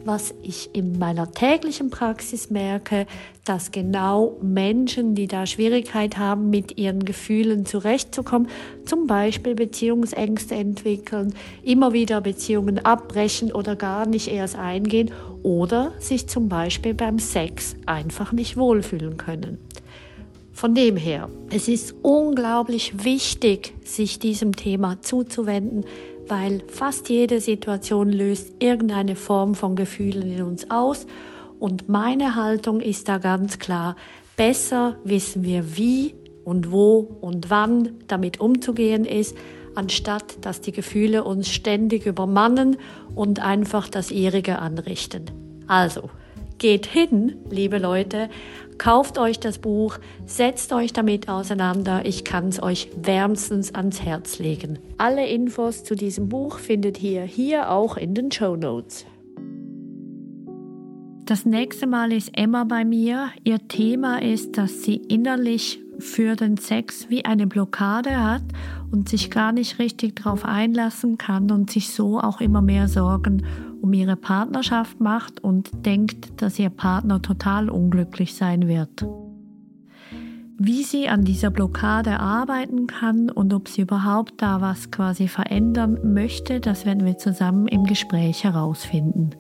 was ich in meiner täglichen Praxis merke, dass genau Menschen, die da Schwierigkeit haben, mit ihren Gefühlen zurechtzukommen, zum Beispiel Beziehungsängste entwickeln, immer wieder Beziehungen abbrechen oder gar nicht erst eingehen oder sich zum Beispiel beim Sex einfach nicht wohlfühlen können. Von dem her, es ist unglaublich wichtig, sich diesem Thema zuzuwenden, weil fast jede Situation löst irgendeine Form von Gefühlen in uns aus. Und meine Haltung ist da ganz klar, besser wissen wir wie und wo und wann damit umzugehen ist, anstatt dass die Gefühle uns ständig übermannen und einfach das ihrige anrichten. Also, geht hin, liebe Leute, Kauft euch das Buch, setzt euch damit auseinander. Ich kann es euch wärmstens ans Herz legen. Alle Infos zu diesem Buch findet ihr hier auch in den Show Notes. Das nächste Mal ist Emma bei mir. Ihr Thema ist, dass sie innerlich für den Sex wie eine Blockade hat und sich gar nicht richtig darauf einlassen kann und sich so auch immer mehr Sorgen um ihre Partnerschaft macht und denkt, dass ihr Partner total unglücklich sein wird. Wie sie an dieser Blockade arbeiten kann und ob sie überhaupt da was quasi verändern möchte, das werden wir zusammen im Gespräch herausfinden.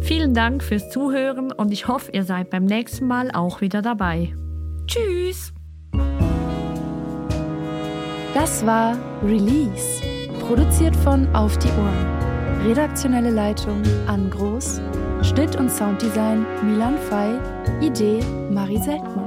Vielen Dank fürs Zuhören und ich hoffe, ihr seid beim nächsten Mal auch wieder dabei. Tschüss! Das war Release, produziert von Auf die Ohren. Redaktionelle Leitung Ann Groß, Schnitt und Sounddesign Milan Fei, Idee Marie Seltmann.